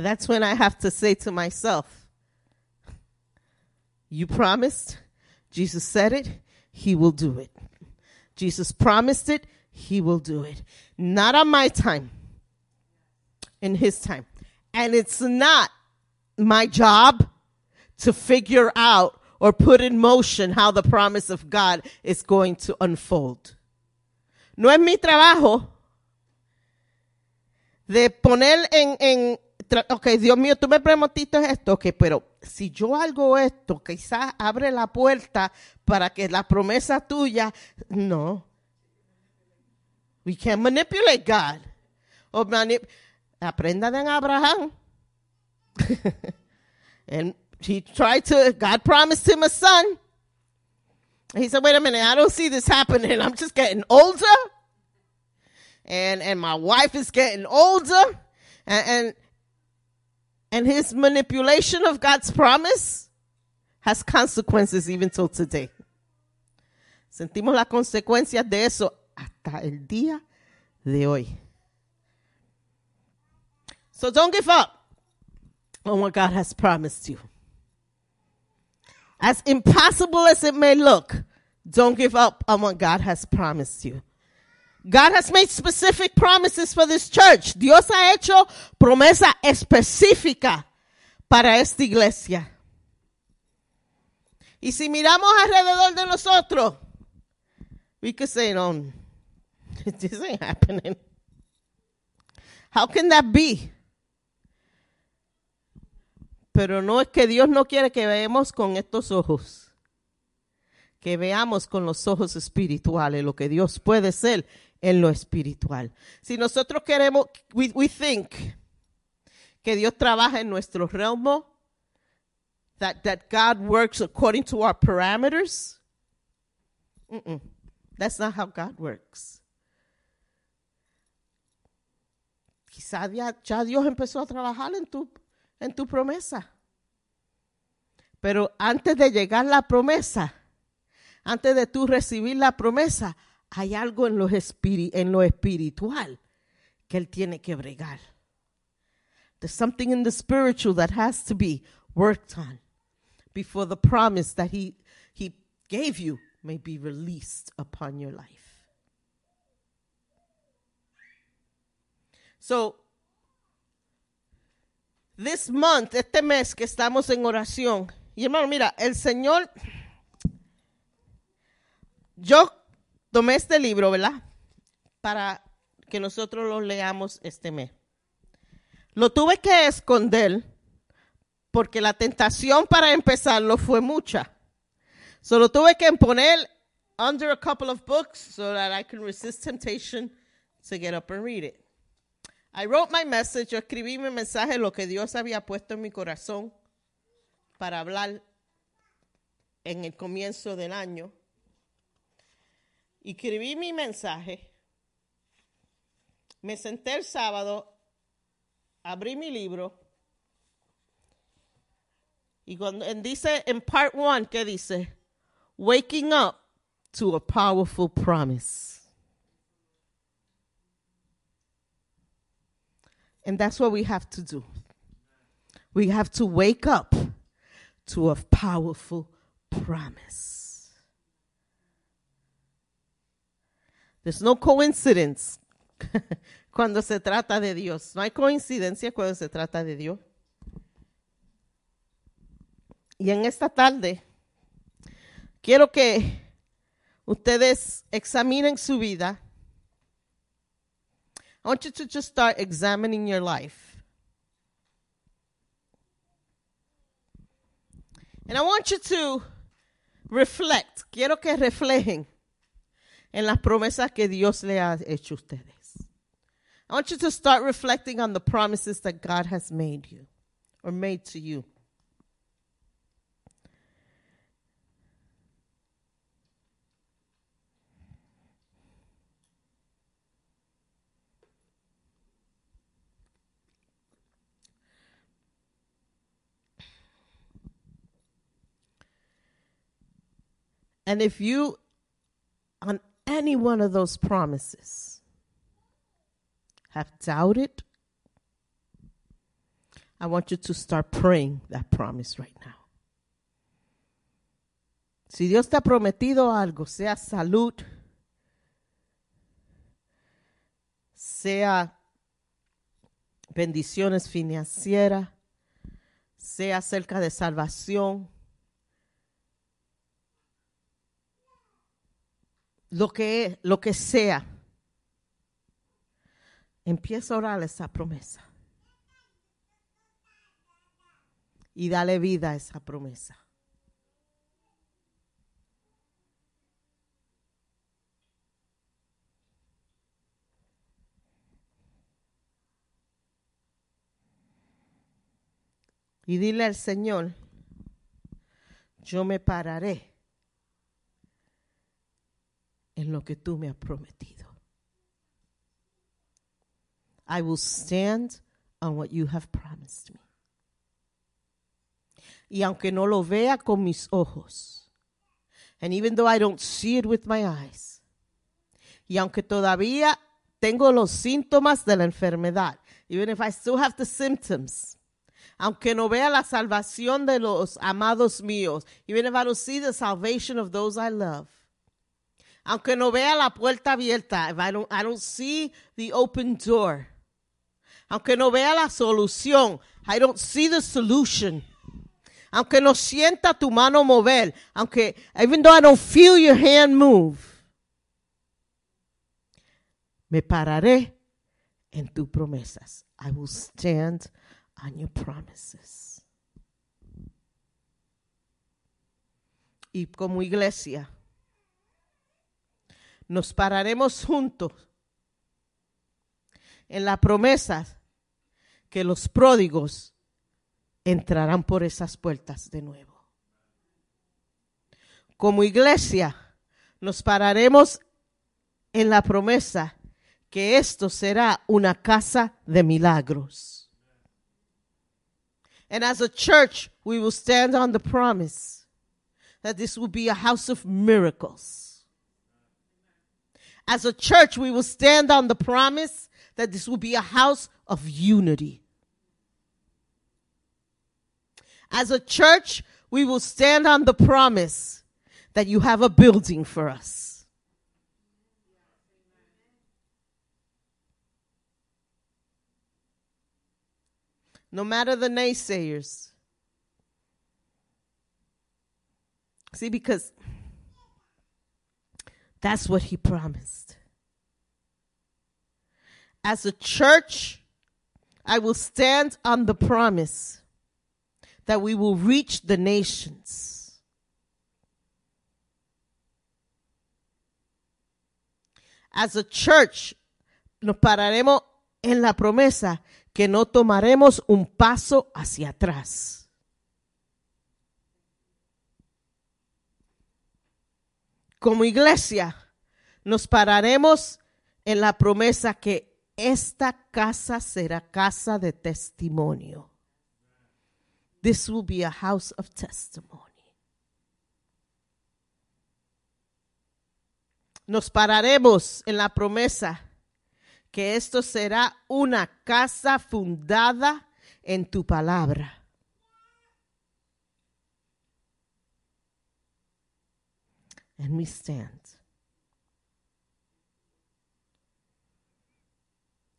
That's when I have to say to myself, you promised, Jesus said it, he will do it. Jesus promised it, he will do it. Not on my time, in his time. And it's not my job to figure out or put in motion how the promise of God is going to unfold. No es mi trabajo de poner en, en ok, Dios mío, tú me prometiste esto, ok, pero si yo hago esto, quizás abre la puerta para que la promesa tuya, no. We can't manipulate God. O manip- Aprenda de Abraham. and he tried to, God promised him a son. He said, wait a minute, I don't see this happening. I'm just getting older. And, and my wife is getting older. And, and, and his manipulation of God's promise has consequences even till today. Sentimos las consecuencias de eso hasta el día de hoy. So don't give up on what God has promised you. As impossible as it may look, don't give up on what God has promised you. God has made specific promises for this church. Dios ha hecho promesa específica para esta iglesia. Y si miramos alrededor de nosotros, we could say, no, this ain't happening. How can that be? Pero no es que Dios no quiere que veamos con estos ojos. Que veamos con los ojos espirituales lo que Dios puede ser en lo espiritual. Si nosotros queremos, we, think que Dios trabaja en nuestro realmo, that, that God works according to our parameters, that's not how God works. Quizá ya, ya Dios empezó a trabajar en tu, en tu promesa. Pero antes de llegar la promesa, antes de tú recibir la promesa, hay algo en lo, espiri- en lo espiritual que él tiene que bregar. There's something in the spiritual that has to be worked on before the promise that he, he gave you may be released upon your life. So, this month, este mes que estamos en oración, y hermano, mira, el Señor, yo tomé este libro, ¿verdad? Para que nosotros lo leamos este mes. Lo tuve que esconder porque la tentación para empezarlo fue mucha. So lo tuve que poner under a couple of books so that I can resist temptation to get up and read it. I wrote my message, yo escribí mi mensaje, lo que Dios había puesto en mi corazón para hablar en el comienzo del año. Escribí mi mensaje. Me senté el sábado, abrí mi libro. Y cuando en dice en part one, ¿qué dice? Waking up to a powerful promise. And that's what we have to do. We have to wake up to a powerful promise. There's no coincidence cuando se trata de Dios. No hay coincidencia cuando se trata de Dios. Y en esta tarde quiero que ustedes examinen su vida. I want you to just start examining your life. And I want you to reflect. Quiero que reflejen en las promesas que Dios le ha hecho a ustedes. I want you to start reflecting on the promises that God has made you or made to you. And if you, any one of those promises, have doubted, I want you to start praying that promise right now. Si Dios te ha prometido algo, sea salud, sea bendiciones financieras, sea acerca de salvación, lo que, lo que sea, empieza a orar esa promesa. Y dale vida a esa promesa. Y dile al Señor, yo me pararé en lo que tú me has prometido. I will stand on what you have promised me. Y aunque no lo vea con mis ojos, and even though I don't see it with my eyes, y aunque todavía tengo los síntomas de la enfermedad, even if I still have the symptoms, aunque no vea la salvación de los amados míos, even if I don't see the salvation of those I love, aunque no vea la puerta abierta, I don't, I don't see the open door, aunque no vea la solución, I don't see the solution. Aunque no sienta tu mano mover, aunque even though I don't feel your hand move, me pararé en tus promesas. I will stand on your promises. Y como iglesia, nos pararemos juntos en la promesa que los pródigos entrarán por esas puertas de nuevo. Como iglesia, nos pararemos en la promesa que esto será una casa de milagros. And as a church, we will stand on the promise that this will be a house of miracles. As a church, we will stand on the promise that this will be a house of unity. As a church, we will stand on the promise that you have a building for us. No matter the naysayers. See, because that's what he promised. As a church, I will stand on the promise that we will reach the nations. As a church, nos pararemos en la promesa que no tomaremos un paso hacia atrás. Como iglesia, nos pararemos en la promesa que esta casa será casa de testimonio. This will be a house of testimony. Nos pararemos en la promesa que esto será una casa fundada en tu palabra. And we stand.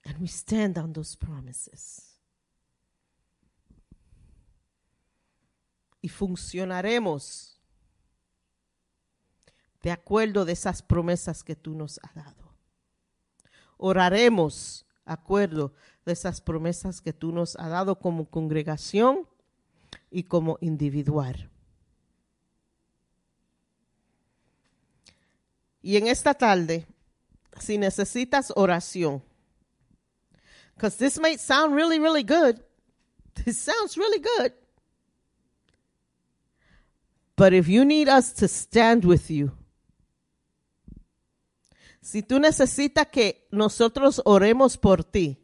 And we stand on those promises. Y funcionaremos de acuerdo de esas promesas que tú nos has dado. Oraremos de acuerdo de esas promesas que tú nos has dado como congregación y como individual. Y en esta tarde, si necesitas oración, because this might sound really, really good. This sounds really good. But if you need us to stand with you, si tú necesitas que nosotros oremos por ti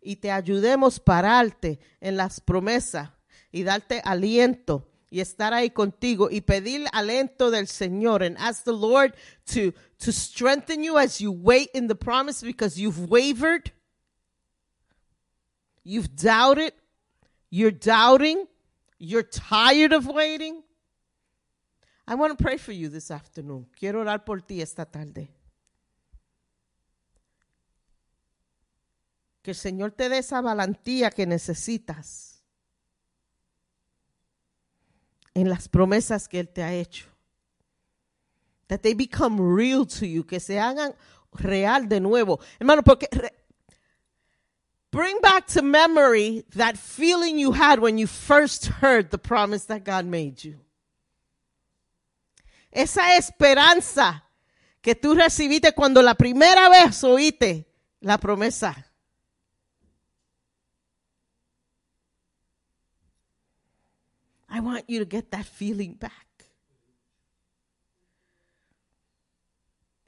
y te ayudemos pararte en las promesas y darte aliento y estar ahí contigo y pedir aliento del Señor and ask the Lord to to strengthen you as you wait in the promise because you've wavered you've doubted you're doubting you're tired of waiting I want to pray for you this afternoon. Quiero orar por ti esta tarde. Que el Señor te dé esa valentía que necesitas en las promesas que Él te ha hecho. That they become real to you, que se hagan real de nuevo. Hermano, porque bring back to memory that feeling you had when you first heard the promise that God made you. Esa esperanza que tú recibiste cuando la primera vez oíste la promesa. I want you to get that feeling back.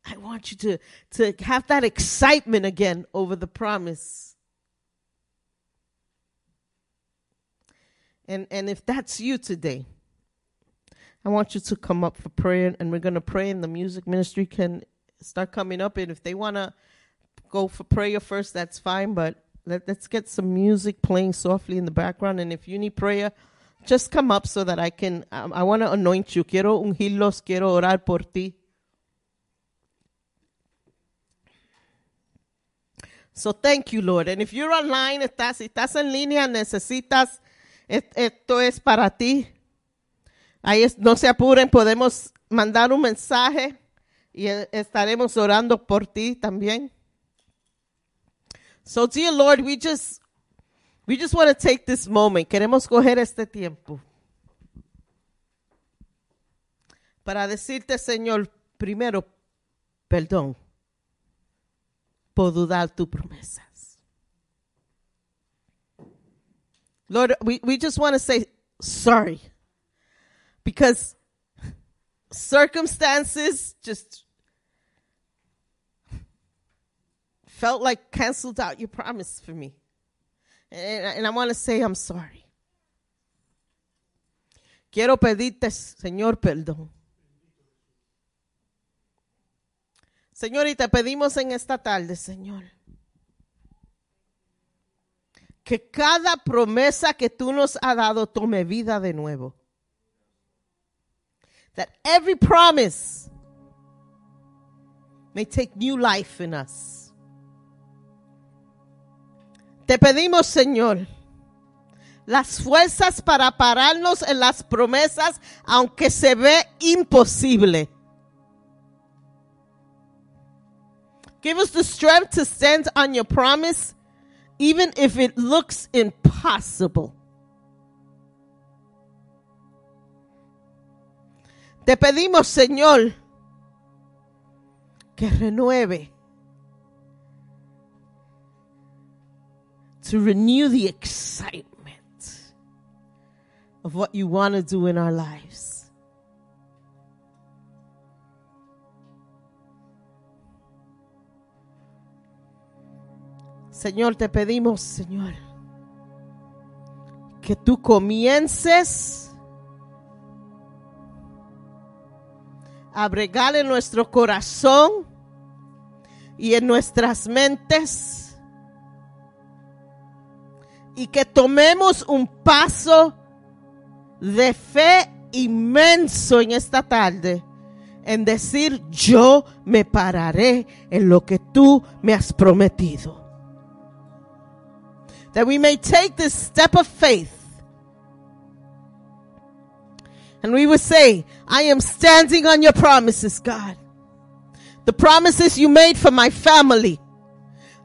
I want you to, to have that excitement again over the promise. And, and if that's you today, I want you to come up for prayer and we're going to pray and the music ministry can start coming up. And if they want to go for prayer first, that's fine. But let, let's get some music playing softly in the background. And if you need prayer, just come up so that I can, um, I want to anoint you. Quiero ungirlos, quiero orar por ti. So thank you, Lord. And if you're online, estás, estás en línea, necesitas, esto es para ti. Ahí es- no se apuren, podemos mandar un mensaje y eh, estaremos orando por ti también. So dear Lord, we just we just want to take this moment. Queremos coger este tiempo para decirte, Señor, primero, perdón por dudar tus promesas. Lord, we, we just want to say sorry because circumstances just felt like canceled out your promise for me. And, I want to say I'm sorry. quiero pedirte, Señor, perdón. Señor, y te pedimos en esta tarde, Señor, que cada promesa que tú nos has dado tome vida de nuevo. That every promise may take new life in us. Te pedimos, Señor, las fuerzas para pararnos en las promesas, aunque se ve imposible. Give us the strength to stand on your promise, even if it looks impossible. Te pedimos, Señor, que renueve, to renew the excitement of what you want to do in our lives. Señor, te pedimos, Señor, que tú comiences a bregar en nuestro corazón y en nuestras mentes y que tomemos un paso de fe inmenso en esta tarde en decir yo me pararé en lo que tú me has prometido. That we may take this step of faith and we will say, I am standing on your promises, God. The promises you made for my family.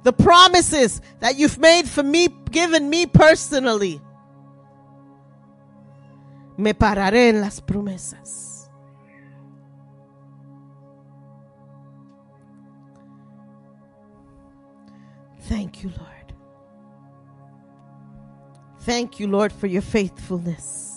The promises that you've made for me, given me personally. Me pararé en las promesas. Thank you, Lord. Thank you, Lord, for your faithfulness.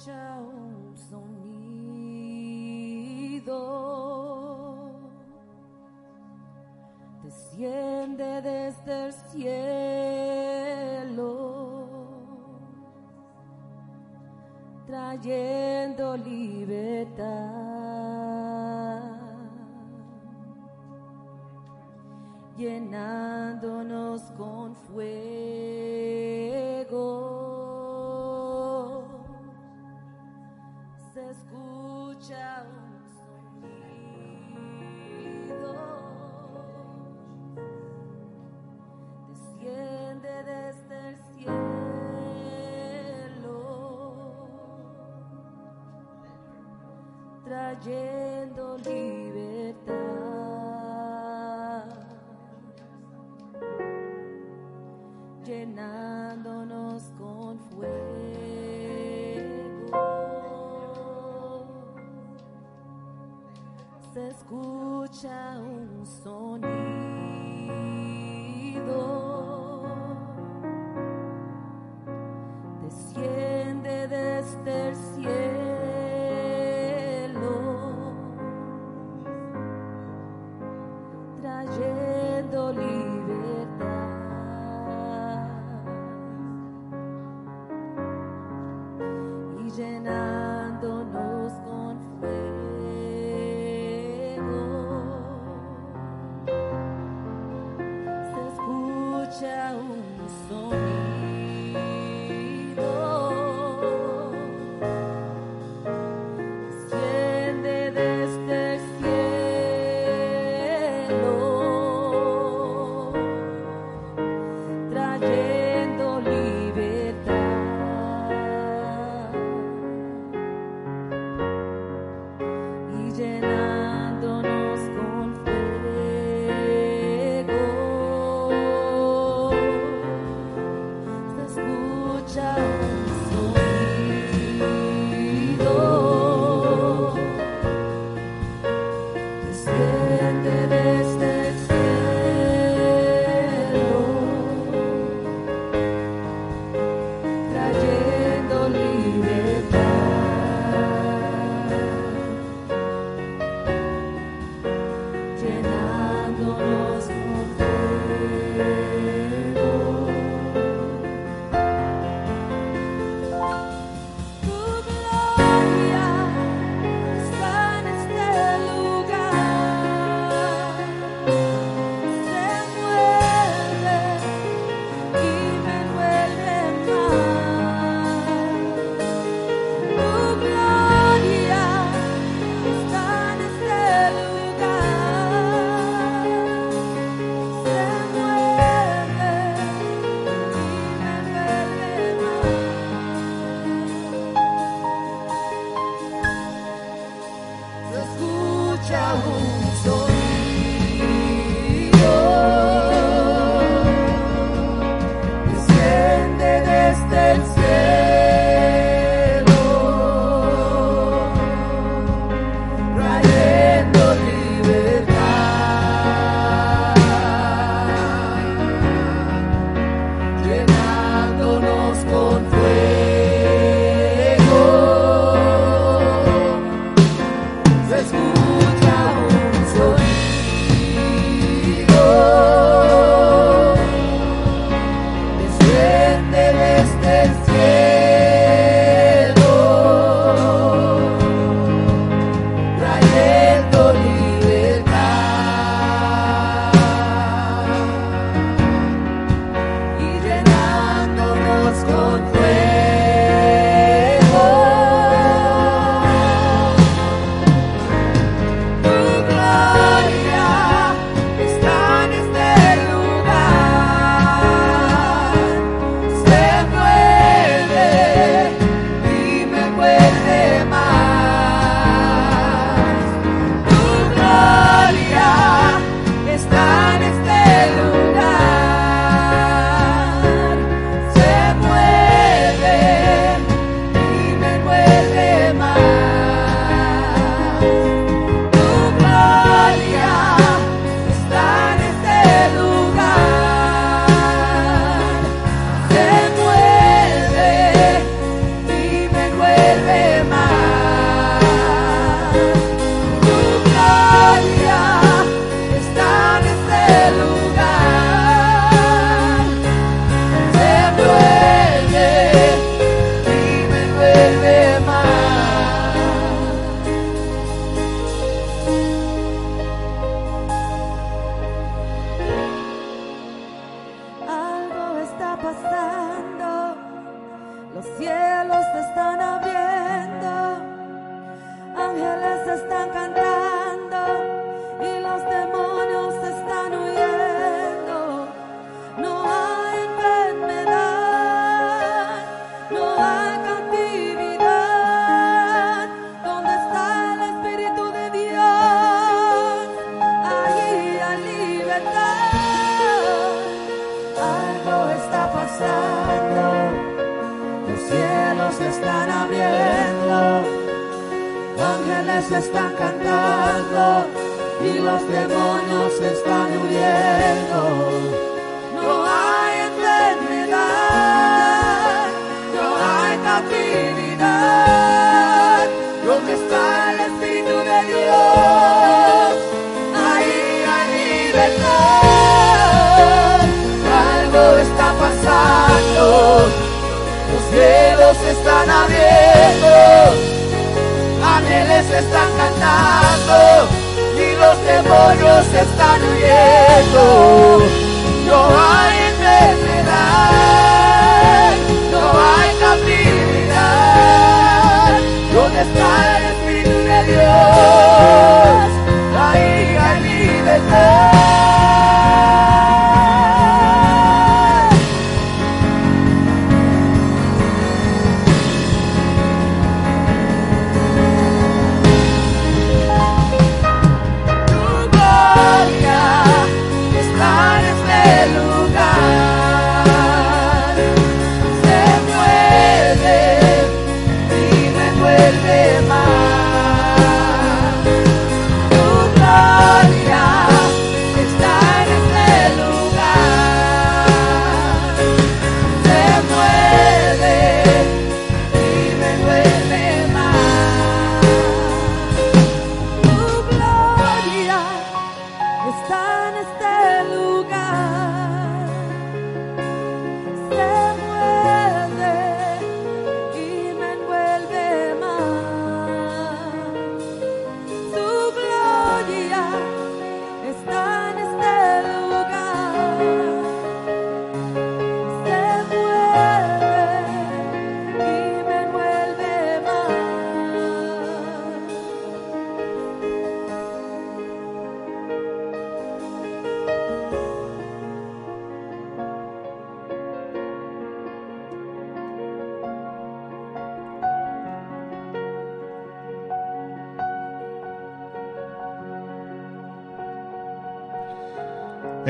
Escucha un sonido, desciende desde el cielo, trayendo libertad, trayendo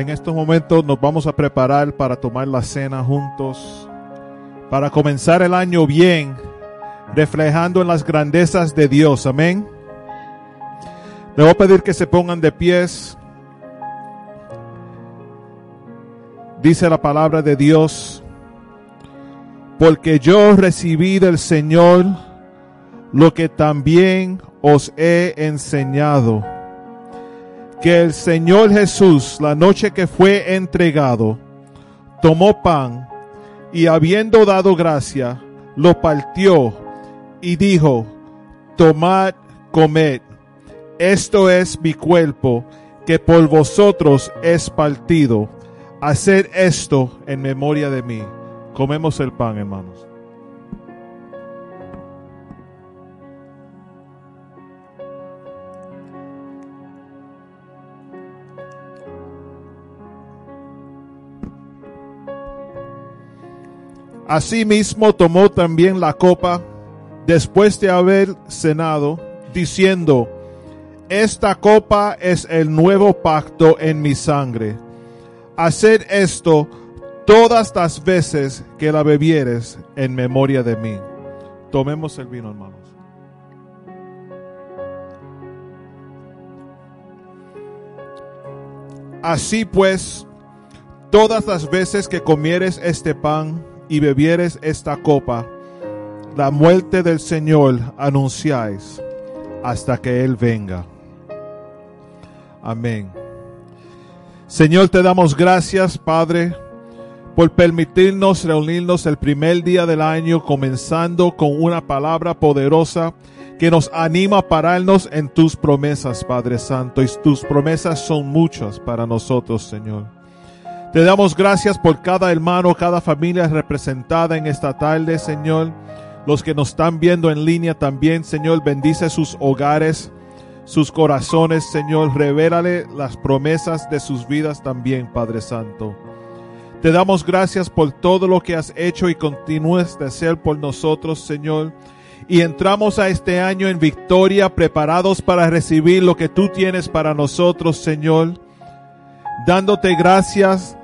En estos momentos nos vamos a preparar para tomar la cena juntos, para comenzar el año bien, reflejando en las grandezas de Dios. Amén. Le voy a pedir que se pongan de pies. Dice la palabra de Dios, porque yo recibí del Señor lo que también os he enseñado que el Señor Jesús, la noche que fue entregado, tomó pan y habiendo dado gracia, lo partió y dijo, tomad, comed, esto es mi cuerpo que por vosotros es partido. Hacer esto en memoria de mí. Comemos el pan, hermanos. Asimismo tomó también la copa después de haber cenado, diciendo, esta copa es el nuevo pacto en mi sangre. Haced esto todas las veces que la bebieres en memoria de mí. Tomemos el vino, hermanos. Así pues, todas las veces que comieres este pan y bebieres esta copa, la muerte del Señor anunciáis hasta que Él venga. Amén. Señor, te damos gracias, Padre, por permitirnos reunirnos el primer día del año, comenzando con una palabra poderosa que nos anima a pararnos en tus promesas, Padre Santo, y tus promesas son muchas para nosotros, Señor. Te damos gracias por cada hermano, cada familia representada en esta tarde, Señor. Los que nos están viendo en línea también, Señor, bendice sus hogares, sus corazones, Señor. Revélale las promesas de sus vidas también, Padre Santo. Te damos gracias por todo lo que has hecho y continúes de hacer por nosotros, Señor. Y entramos a este año en victoria, preparados para recibir lo que tú tienes para nosotros, Señor. Dándote gracias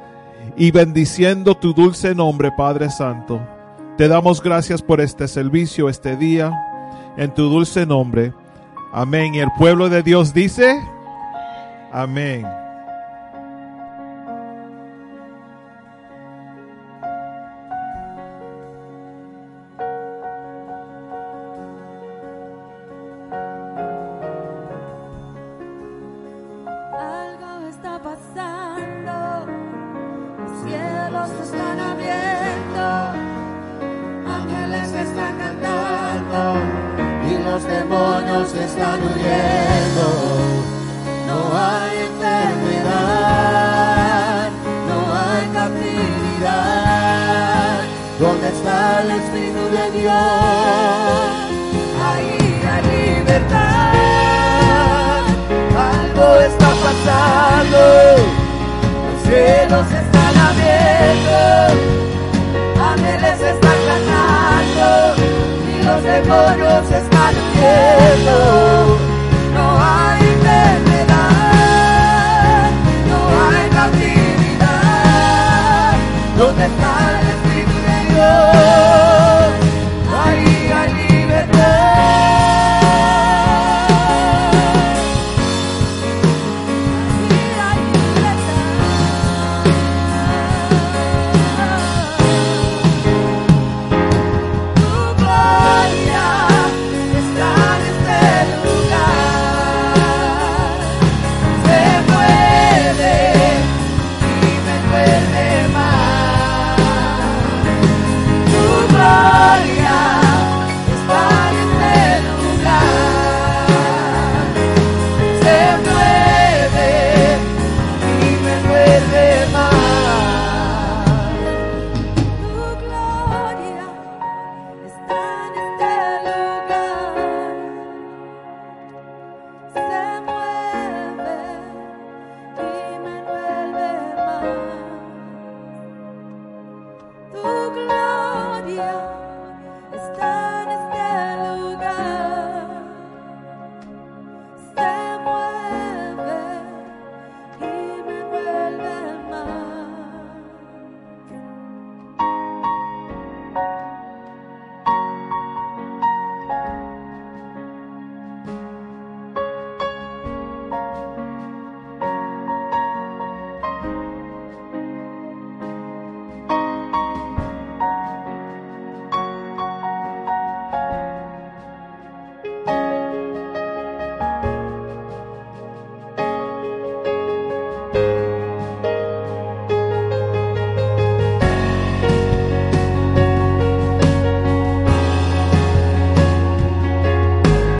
y bendiciendo tu dulce nombre, Padre Santo. Te damos gracias por este servicio, este día, en tu dulce nombre. Amén. Y el pueblo de Dios dice, amén.